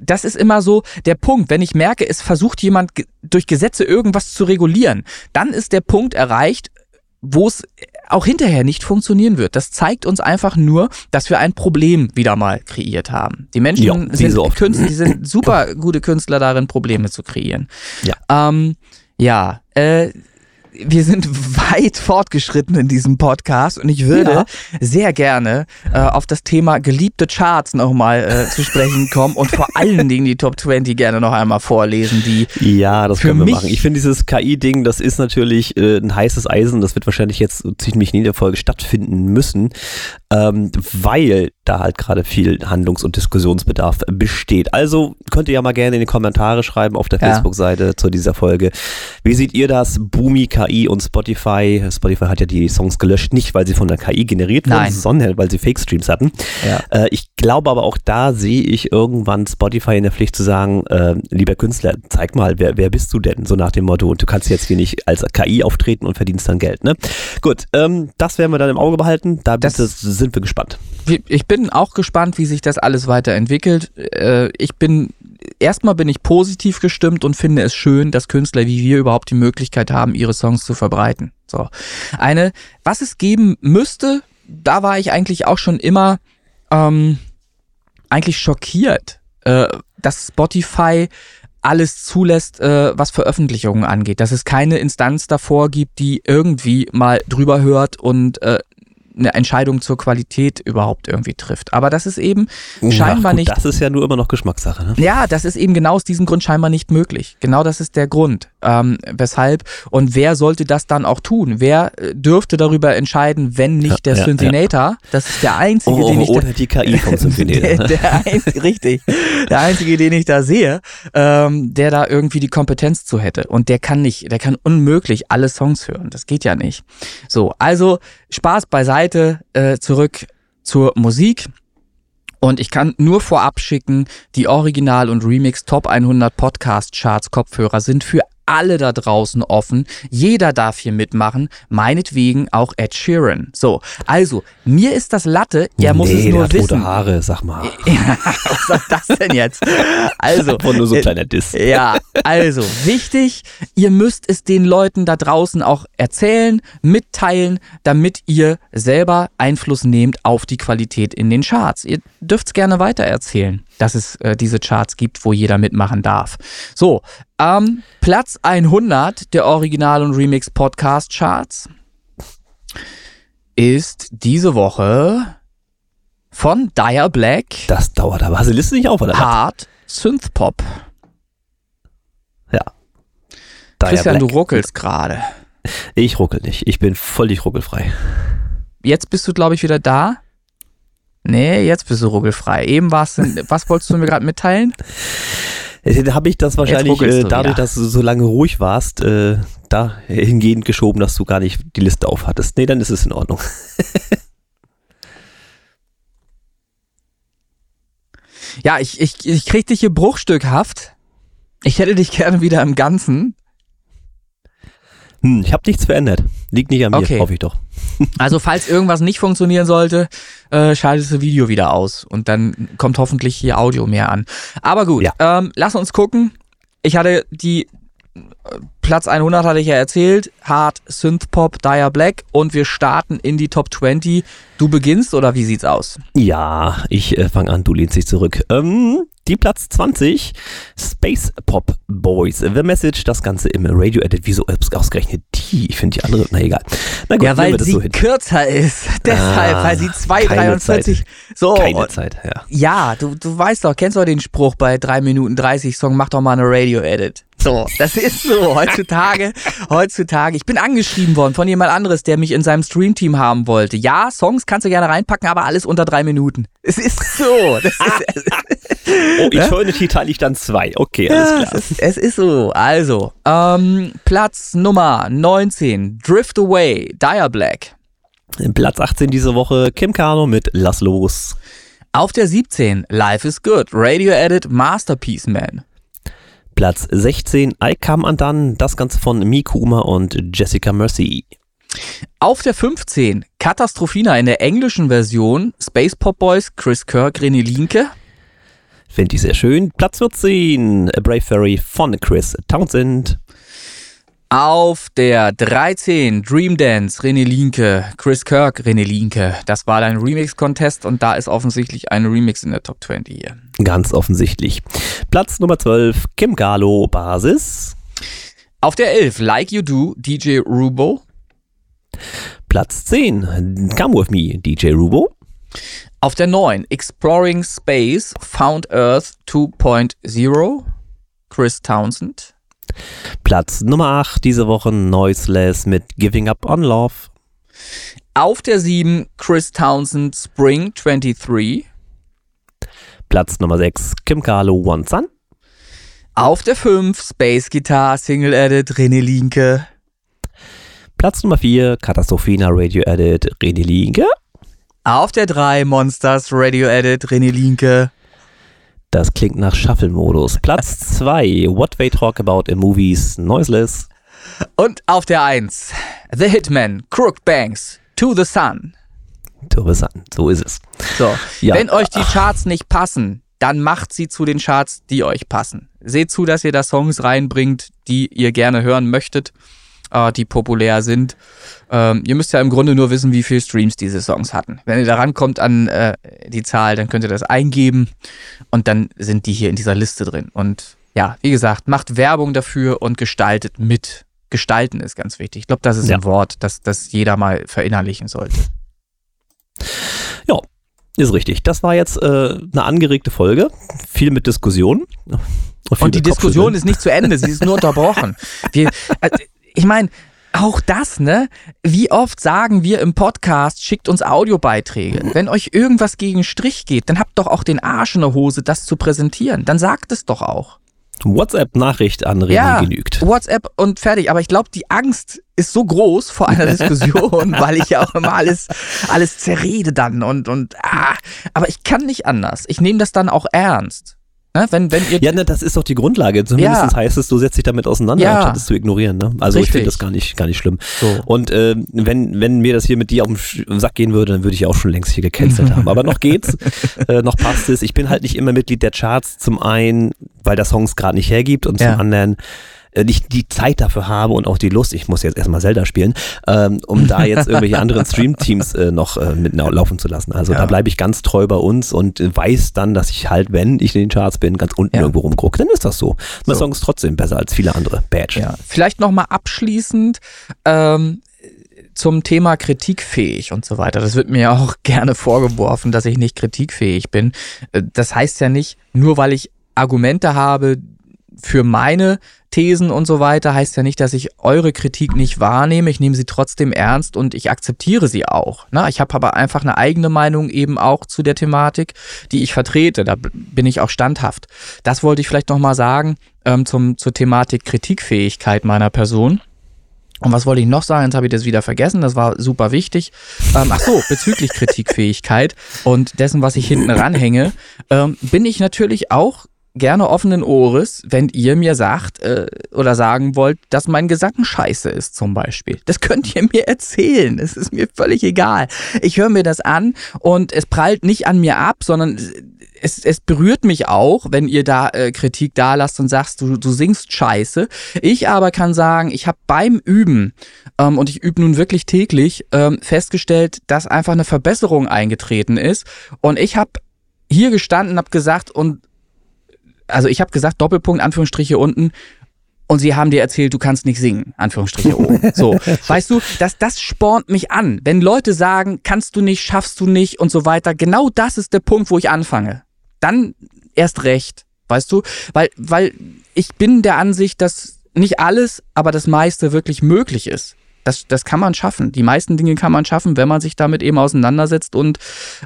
C: das ist immer so der Punkt. Wenn ich merke, es versucht jemand durch Gesetze irgendwas zu regulieren, dann ist der Punkt erreicht, wo es auch hinterher nicht funktionieren wird. Das zeigt uns einfach nur, dass wir ein Problem wieder mal kreiert haben. Die Menschen
A: wie
C: sind,
A: so.
C: Künstler, die sind super gute Künstler darin, Probleme zu kreieren.
A: Ja.
C: Ähm, ja, äh, wir sind weit fortgeschritten in diesem Podcast und ich würde
A: Ja.
C: sehr gerne äh, auf das Thema geliebte Charts nochmal äh, zu sprechen kommen und vor allen Dingen die Top 20 gerne noch einmal vorlesen, die
A: Ja, das können wir machen. Ich finde dieses KI-Ding, das ist natürlich äh, ein heißes Eisen. Das wird wahrscheinlich jetzt ziemlich in jeder Folge stattfinden müssen, ähm, weil da halt gerade viel Handlungs- und Diskussionsbedarf besteht. Also könnt ihr ja mal gerne in die Kommentare schreiben auf der
C: Ja.
A: Facebook-Seite zu dieser Folge. Wie seht ihr das? Boomi, KI und Spotify. Spotify hat ja die Songs gelöscht, nicht weil sie von der KI generiert wurden,
C: Nein.
A: sondern weil sie Fake-Streams hatten.
C: ja.
A: Äh, ich glaube aber auch da sehe ich irgendwann Spotify in der Pflicht zu sagen, äh, lieber Künstler, zeig mal, wer, wer bist du denn? So nach dem Motto, und du kannst jetzt hier nicht als KI auftreten und verdienst dann Geld. Ne? Gut, ähm, das werden wir dann im Auge behalten. Da
C: Das-
A: das sind wir gespannt.
C: Ich bin auch gespannt, wie sich das alles weiterentwickelt. Äh, Ich bin, erstmal bin ich positiv gestimmt und finde es schön, dass Künstler wie wir überhaupt die Möglichkeit haben, ihre Songs zu verbreiten. So. Eine, was es geben müsste, da war ich eigentlich auch schon immer, ähm, eigentlich schockiert, äh, dass Spotify alles zulässt, äh, was Veröffentlichungen angeht. Dass es keine Instanz davor gibt, die irgendwie mal drüber hört und äh, eine Entscheidung zur Qualität überhaupt irgendwie trifft. Aber das ist eben scheinbar
A: Ach, gut,
C: nicht.
A: Das ist ja nur immer noch Geschmackssache. Ne?
C: Ja, das ist eben genau aus diesem Grund scheinbar nicht möglich. Genau das ist der Grund. Ähm, weshalb und wer sollte das dann auch tun? Wer äh, dürfte darüber entscheiden, wenn nicht
A: Ja,
C: der
A: ja,
C: Synthinator? Das ist der einzige,
A: Oh,
C: den ich da,
A: oder die KI vom
C: der, der einzige, richtig, der einzige, den ich da sehe, ähm, der da irgendwie die Kompetenz zu hätte. Und der kann nicht, der kann unmöglich alle Songs hören. Das geht ja nicht. So, also Spaß beiseite, äh, zurück zur Musik. Und ich kann nur vorab schicken, die Original- und Remix Top 100 Podcast Charts Kopfhörer sind für alle da draußen offen. Jeder darf hier mitmachen. Meinetwegen auch Ed Sheeran. So, also, mir ist das Latte. Er muss
A: nee,
C: es
A: der
C: nur
A: rote
C: wissen.
A: Haare, sag mal.
C: Was soll das denn jetzt? Also,
A: Einfach nur so ein
C: äh,
A: kleiner Diss.
C: ja, also wichtig, ihr müsst es den Leuten da draußen auch erzählen, mitteilen, damit ihr selber Einfluss nehmt auf die Qualität in den Charts. Ihr dürft es gerne weitererzählen, dass es äh, diese Charts gibt, wo jeder mitmachen darf. So, ähm, Platz 100 der Original- und Remix-Podcast-Charts ist diese Woche von Dire Black
A: Das dauert aber. Hast du die Liste nicht auf, oder?
C: Hard Synthpop.
A: Ja. Dire
C: Christian, du
A: Black.
C: ruckelst gerade.
A: Ich ruckel nicht. Ich bin völlig ruckelfrei.
C: Jetzt bist du, glaube ich, wieder da. Nee, jetzt bist du ruckelfrei. Eben warst du. Was wolltest du mir gerade mitteilen?
A: Habe ich das wahrscheinlich äh,
C: du
A: dadurch,
C: wieder.
A: dass du so lange ruhig warst, äh, da hingehend geschoben, dass du gar nicht die Liste aufhattest. Nee, dann ist es in Ordnung.
C: Ja, ich, ich, ich krieg dich hier bruchstückhaft. Ich hätte dich gerne wieder im Ganzen.
A: Hm, ich habe nichts verändert. Liegt nicht an mir,
C: Okay.
A: hoffe ich doch.
C: Also, falls irgendwas nicht funktionieren sollte, äh, schaltest du Video wieder aus. Und dann kommt hoffentlich hier Audio mehr an. Aber gut,
A: Ja.
C: ähm, lass uns gucken. Ich hatte die äh, Platz 100 hatte ich ja erzählt. Hard Synthpop, Dire Black. Und wir starten in die Top 20. Du beginnst oder wie sieht's aus?
A: Ja, ich äh, fange an, du lehnst dich zurück. Ähm, die Platz 20, Space Pop Boys. The Message, das Ganze im Radio Edit. Wieso ausgerechnet die? Ich finde die andere, na egal. Na gut,
C: Ja, weil sie
A: so
C: kürzer ist. Deshalb,
A: Ah,
C: weil sie
A: keine
C: 2,43. So.
A: Keine Zeit, ja.
C: Ja, du, du weißt doch, kennst du den Spruch bei 3 Minuten 30 Song, mach doch mal eine Radio-Edit. So, das ist so. Heutzutage, heutzutage. Ich bin angeschrieben worden von jemand anderes, der mich in seinem Streamteam haben wollte. Ja, Songs kannst du gerne reinpacken, aber alles unter drei Minuten. Es ist so. Das ist,
A: Oh, Eternity teile ich dann zwei. Okay, alles
C: ja,
A: klar.
C: es, ist, es ist so. Also, ähm, Platz Nummer 19, Drift Away, Dire Black.
A: Platz 18 diese Woche, Kim Kano mit Lass los.
C: Auf der 17, Life is Good, Radio Edit, Masterpiece Man.
A: Platz 16, I Come Undone, das Ganze von Mikuma und Jessica Mercy.
C: Auf der 15, Katastrophina in der englischen Version, Space Pop Boys, Chris Kirk, René Linke.
A: Finde ich sehr schön. Platz 14, A Brave Fairy von Chris Townsend.
C: Auf der 13, Dream Dance, René Linke, Chris Kirk, René Linke. Das war dein Remix-Contest und da ist offensichtlich ein Remix in der Top 20 hier.
A: Ganz offensichtlich. Platz Nummer 12, Kim Galo, Basis.
C: Auf der 11, Like You Do, DJ Rubo.
A: Platz 10, Come With Me, DJ Rubo.
C: Auf der 9, Exploring Space, Found Earth 2.0, Chris Townsend.
A: Platz Nummer 8 diese Woche, Noiseless mit Giving Up on Love.
C: Auf der 7, Chris Townsend, Spring 23.
A: Platz Nummer 6, Kim Galo, One Sun.
C: Auf der 5, Space Guitar, Single Edit, René Linke.
A: Platz Nummer 4, Katastrophina Radio Edit, René Linke.
C: Auf der 3, Monsters, Radio Edit, René Linke.
A: Das klingt nach Shuffle-Modus. Platz 2, What They Talk About in Movies, Noiseless.
C: Und auf der 1, The Hitman, Crook Banks, To the Sun.
A: Interessant, so ist es.
C: So,
A: Ja.
C: wenn euch die Charts nicht passen, dann macht sie zu den Charts, die euch passen. Seht zu, dass ihr da Songs reinbringt, die ihr gerne hören möchtet, äh, die populär sind. Ähm, ihr müsst ja im Grunde nur wissen, wie viel Streams diese Songs hatten. Wenn ihr da rankommt an äh, die Zahl, dann könnt ihr das eingeben und dann sind die hier in dieser Liste drin. Und ja, wie gesagt, macht Werbung dafür und gestaltet mit. Gestalten ist ganz wichtig. Ich glaube, das ist
A: Ja.
C: ein Wort, das, das jeder mal verinnerlichen sollte.
A: Ja, ist richtig. Das war jetzt äh, eine angeregte Folge. Viel mit Diskussion. viel
C: Und die Diskussion ist nicht zu Ende, sie ist nur unterbrochen. Wir, äh, ich meine, auch das, ne? Wie oft sagen wir im Podcast, schickt uns Audiobeiträge. Wenn euch irgendwas gegen Strich geht, dann habt doch auch den Arsch in der Hose, das zu präsentieren. Dann sagt es doch auch.
A: WhatsApp-Nachricht an René
C: ja,
A: genügt.
C: WhatsApp und fertig. Aber ich glaube, die Angst ist so groß vor einer Diskussion, weil ich ja auch immer alles, alles zerrede dann und, und ah, aber ich kann nicht anders. Ich nehme das dann auch ernst. Ne? Wenn, wenn ihr
A: Ja, ne, das ist doch die Grundlage. Zumindest
C: Ja.
A: heißt es, du setzt dich damit auseinander,
C: Ja.
A: anstatt es zu ignorieren. Ne? Also ich
C: Richtig.
A: finde das gar nicht, gar nicht schlimm.
C: So.
A: Und äh, wenn, wenn mir das hier mit dir auf den Sack gehen würde, dann würde ich auch schon längst hier gecancelt haben. Aber noch geht's, äh, noch passt es. Ich bin halt nicht immer Mitglied der Charts. Zum einen, weil der Song es gerade nicht hergibt und
C: Ja.
A: zum anderen nicht die Zeit dafür habe und auch die Lust, ich muss jetzt erstmal Zelda spielen, ähm, um da jetzt irgendwelche anderen Stream-Teams äh, noch äh, mit lau- laufen zu lassen. Also
C: Ja.
A: da bleibe ich ganz treu bei uns und äh, weiß dann, dass ich halt, wenn ich in den Charts bin, ganz unten
C: Ja.
A: irgendwo rumgucke. Dann ist das so. Mein
C: So.
A: Song ist trotzdem besser als viele andere. Badge.
C: Ja, vielleicht nochmal abschließend ähm, zum Thema kritikfähig und so weiter. Das wird mir ja auch gerne vorgeworfen, dass ich nicht kritikfähig bin. Äh, Das heißt ja nicht, nur weil ich Argumente habe für meine Thesen und so weiter, heißt ja nicht, dass ich eure Kritik nicht wahrnehme. Ich nehme sie trotzdem ernst und ich akzeptiere sie auch. Na, ich habe aber einfach eine eigene Meinung eben auch zu der Thematik, die ich vertrete. Da bin ich auch standhaft. Das wollte ich vielleicht nochmal sagen ähm, zum, zur Thematik Kritikfähigkeit meiner Person. Und was wollte ich noch sagen? Jetzt habe ich das wieder vergessen. Das war super wichtig. Ähm, ach so, bezüglich Kritikfähigkeit und dessen, was ich hinten ranhänge, ähm, bin ich natürlich auch gerne offenen Ohres, wenn ihr mir sagt äh, oder sagen wollt, dass mein Gesang scheiße ist zum Beispiel. Das könnt ihr mir erzählen. Es ist mir völlig egal. Ich höre mir das an und es prallt nicht an mir ab, sondern es, es berührt mich auch, wenn ihr da äh, Kritik da lasst und sagst, du, du singst scheiße. Ich aber kann sagen, ich habe beim Üben, ähm, und ich übe nun wirklich täglich, ähm, festgestellt, dass einfach eine Verbesserung eingetreten ist. Und ich habe hier gestanden, habe gesagt und also ich habe gesagt, Doppelpunkt, Anführungsstriche unten, und sie haben dir erzählt, du kannst nicht singen, Anführungsstriche oben. So, weißt du, das, das spornt mich an. Wenn Leute sagen, kannst du nicht, schaffst du nicht und so weiter, genau das ist der Punkt, wo ich anfange. Dann erst recht, weißt du, weil, weil ich bin der Ansicht, dass nicht alles, aber das meiste wirklich möglich ist. Das, das kann man schaffen. Die meisten Dinge kann man schaffen, wenn man sich damit eben auseinandersetzt und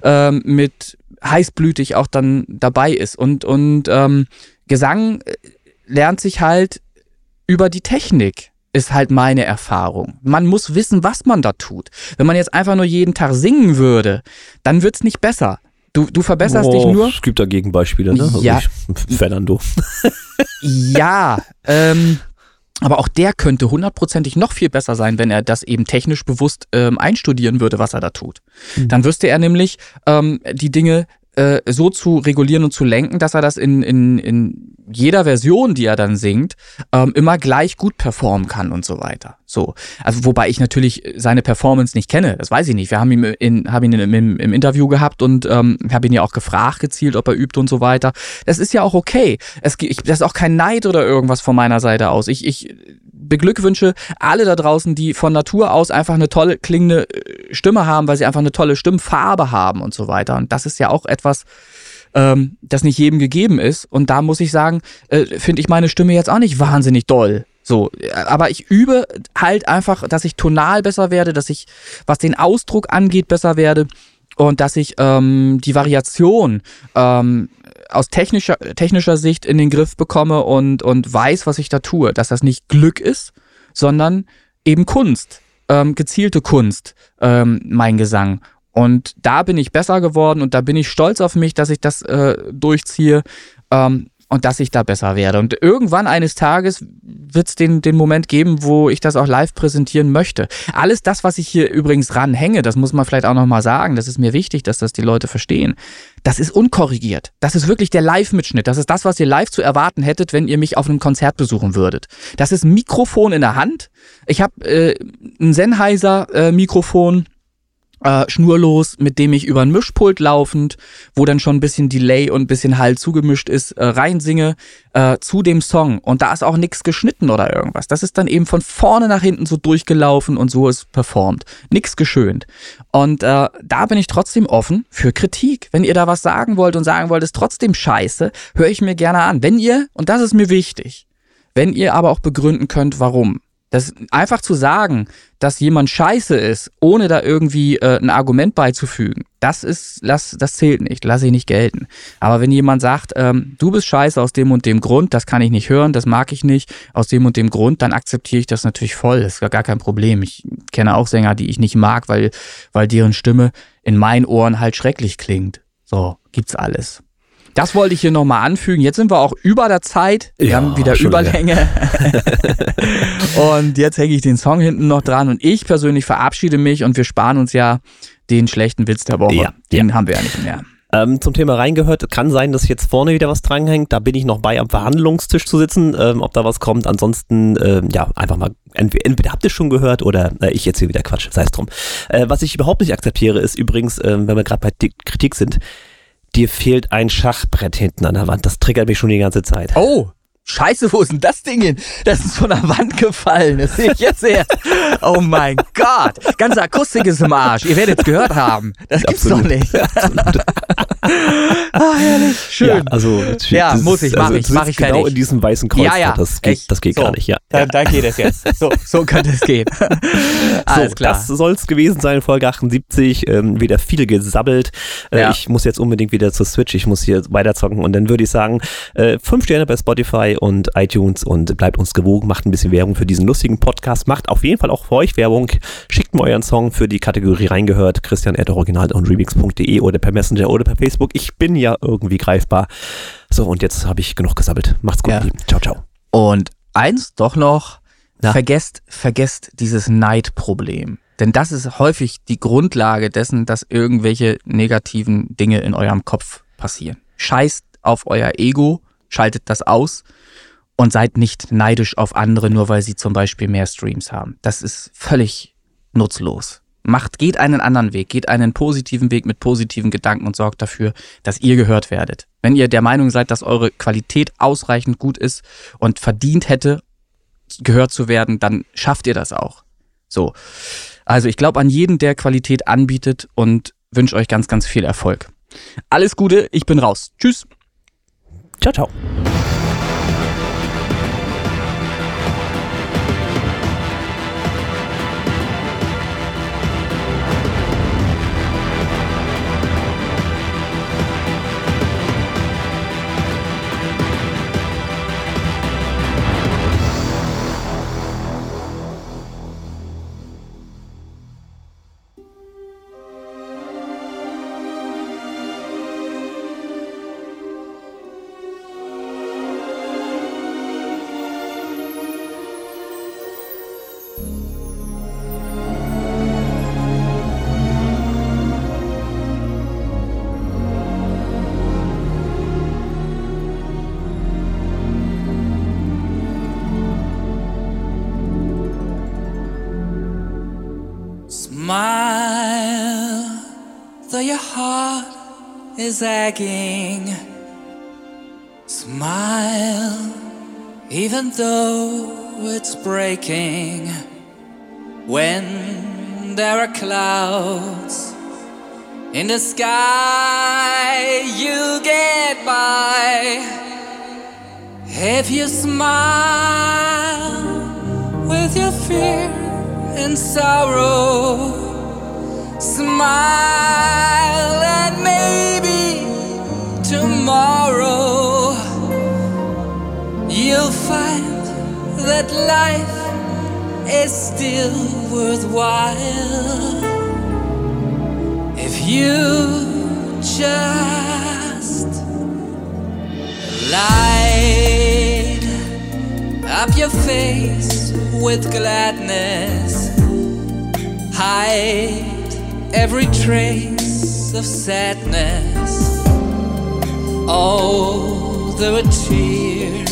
C: ähm, mit heißblütig auch dann dabei ist. Und, und ähm, Gesang äh, lernt sich halt über die Technik, ist halt meine Erfahrung. Man muss wissen, was man da tut. Wenn man jetzt einfach nur jeden Tag singen würde, dann wird's nicht besser. Du, du verbesserst dich
A: Oh,
C: nur.
A: Es gibt da Gegenbeispiele, ne?
C: Ja.
A: Ich, Fernando.
C: Ja, ähm, aber auch der könnte hundertprozentig noch viel besser sein, wenn er das eben technisch bewusst ähm, einstudieren würde, was er da tut. Dann wüsste er nämlich ähm, die Dinge äh, so zu regulieren und zu lenken, dass er das in, in, in jeder Version, die er dann singt, ähm, immer gleich gut performen kann und so weiter. So, also wobei ich natürlich seine Performance nicht kenne, das weiß ich nicht. Wir haben ihn in, haben ihn im, im, Interview gehabt und ähm, habe ihn ja auch gefragt gezielt, ob er übt und so weiter. Das ist ja auch okay. Es, ich, das ist auch kein Neid oder irgendwas von meiner Seite aus. Ich, ich beglückwünsche alle da draußen, die von Natur aus einfach eine tolle klingende äh, Stimme haben, weil sie einfach eine tolle Stimmfarbe haben und so weiter. Und das ist ja auch etwas, ähm, das nicht jedem gegeben ist. Und da muss ich sagen, äh, finde ich meine Stimme jetzt auch nicht wahnsinnig doll. So, äh, aber ich übe halt einfach, dass ich tonal besser werde, dass ich, was den Ausdruck angeht, besser werde und dass ich ähm, die Variation ähm, aus technischer, technischer Sicht in den Griff bekomme und, und weiß, was ich da tue. Dass das nicht Glück ist, sondern eben Kunst, ähm, gezielte Kunst, ähm, mein Gesang. Und da bin ich besser geworden und da bin ich stolz auf mich, dass ich das äh, durchziehe ähm, und dass ich da besser werde. Und irgendwann eines Tages wird es den, den Moment geben, wo ich das auch live präsentieren möchte. Alles das, was ich hier übrigens ranhänge, das muss man vielleicht auch nochmal sagen, das ist mir wichtig, dass das die Leute verstehen. Das ist unkorrigiert. Das ist wirklich der Live-Mitschnitt. Das ist das, was ihr live zu erwarten hättet, wenn ihr mich auf einem Konzert besuchen würdet. Das ist ein Mikrofon in der Hand. Ich habe äh, ein Sennheiser-Mikrofon äh, schnurlos, mit dem ich über ein Mischpult laufend, wo dann schon ein bisschen Delay und ein bisschen Hall zugemischt ist, äh, reinsinge äh, zu dem Song. Und da ist auch nichts geschnitten oder irgendwas. Das ist dann eben von vorne nach hinten so durchgelaufen und so ist performt. Nix geschönt. Und äh, da bin ich trotzdem offen für Kritik. Wenn ihr da was sagen wollt und sagen wollt, ist trotzdem scheiße, höre ich mir gerne an. Wenn ihr, und das ist mir wichtig, wenn ihr aber auch begründen könnt, warum. Das einfach zu sagen, dass jemand scheiße ist, ohne da irgendwie äh, ein Argument beizufügen, Das ist, lass, das zählt nicht, lass ich nicht gelten. Aber wenn jemand sagt, ähm, du bist scheiße aus dem und dem Grund, das kann ich nicht hören, das mag ich nicht, aus dem und dem Grund, dann akzeptiere ich das natürlich voll. Das ist gar gar kein Problem. Ich kenne auch Sänger, die ich nicht mag, weil, weil deren Stimme in meinen Ohren halt schrecklich klingt. So, gibt's alles. Das wollte ich hier nochmal anfügen. Jetzt sind wir auch über der Zeit. Wir
A: Ja,
C: haben wieder. Überlänge. und jetzt hänge ich den Song hinten noch dran und ich persönlich verabschiede mich und wir sparen uns ja den schlechten Witz der Woche.
A: Ja,
C: den haben wir ja nicht mehr.
A: Ähm, zum Thema reingehört, kann sein, dass jetzt vorne wieder was dranhängt. Da bin ich noch bei, am Verhandlungstisch zu sitzen, ähm, ob da was kommt. Ansonsten, ähm, ja, einfach mal, entweder, entweder habt ihr schon gehört oder äh, ich erzähle wieder Quatsch, sei es drum. Äh, was ich überhaupt nicht akzeptiere, ist übrigens, ähm, wenn wir gerade bei Kritik sind, dir fehlt ein Schachbrett hinten an der Wand. Das triggert mich schon die ganze Zeit.
C: Oh, scheiße, wo ist denn das Ding hin? Das ist von der Wand gefallen. Das sehe ich jetzt her. Oh mein Gott. Ganze Akustik ist im Arsch. Ihr werdet es gehört haben. Das gibt's
A: Absolut.
C: doch nicht. ah, herrlich. Schön.
A: Ja, also,
C: Ja,
A: das
C: muss ich, mach
A: also,
C: ich,
A: du
C: mach
A: sitzt
C: ich
A: genau
C: fertig.
A: in diesem weißen Kreuz.
C: Ja, ja.
A: Das geht,
C: Echt?
A: das geht
C: So.
A: gar nicht, ja.
C: Dann, dann geht es jetzt. So, so könnte es gehen. Alles
A: so,
C: klar.
A: das soll es gewesen sein, Folge 78. Ähm, wieder viel gesabbelt. Äh,
C: Ja.
A: Ich muss jetzt unbedingt wieder zur Switch. Ich muss hier weiterzocken. Und dann würde ich sagen, äh, fünf Sterne bei Spotify und iTunes und bleibt uns gewogen. Macht ein bisschen Werbung für diesen lustigen Podcast. Macht auf jeden Fall auch für euch Werbung. Schickt mir euren Song für die Kategorie reingehört. Christian Original und remix.de oder per Messenger oder per Facebook. Ich bin ja irgendwie greifbar. So, und jetzt habe ich genug gesabbelt. Macht's gut,
C: Ja.
A: Ciao, ciao.
C: Und eins doch noch,
A: Na?
C: vergesst, vergesst dieses Neidproblem. Denn das ist häufig die Grundlage dessen, dass irgendwelche negativen Dinge in eurem Kopf passieren. Scheißt auf euer Ego, schaltet das aus und seid nicht neidisch auf andere, nur weil sie zum Beispiel mehr Streams haben. Das ist völlig nutzlos. Macht, geht einen anderen Weg, geht einen positiven Weg mit positiven Gedanken und sorgt dafür, dass ihr gehört werdet. Wenn ihr der Meinung seid, dass eure Qualität ausreichend gut ist und verdient hätte, gehört zu werden, dann schafft ihr das auch. So. Also ich glaube an jeden, der Qualität anbietet und wünsche euch ganz, ganz viel Erfolg. Alles Gute, ich bin raus. Tschüss.
A: Ciao, ciao.
D: Is. Smile, even though it's breaking. When there are clouds in the sky, you get by. If you smile with your fear and sorrow, smile you'll find that life is still worthwhile if you just light up your face with gladness. Hide every trace of sadness. Oh, a tear may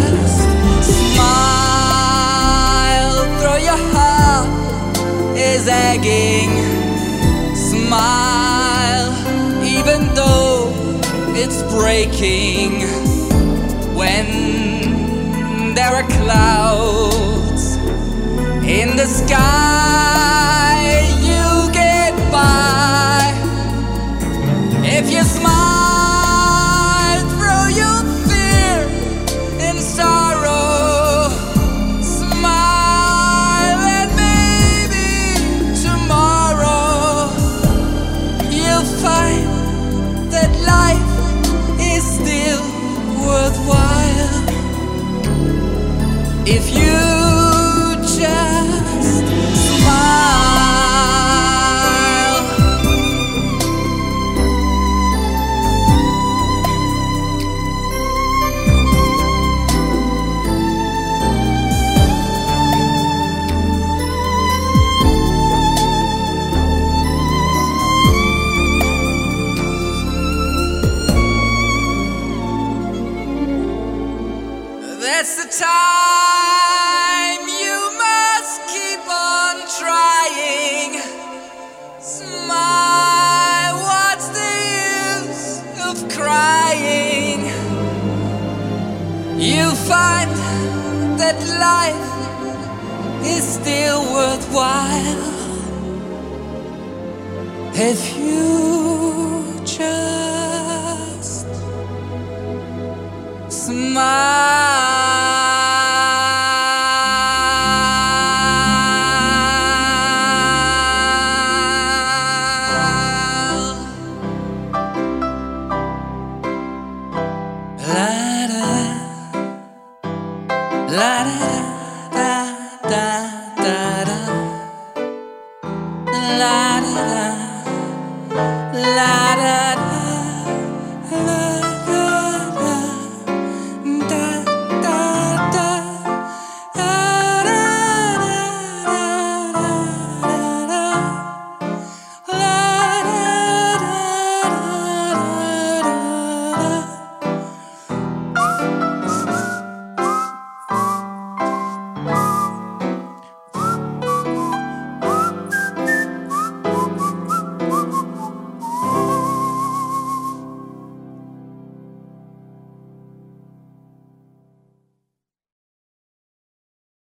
D: zagging smile, even though it's breaking when there are clouds in the sky. You get by if you smile.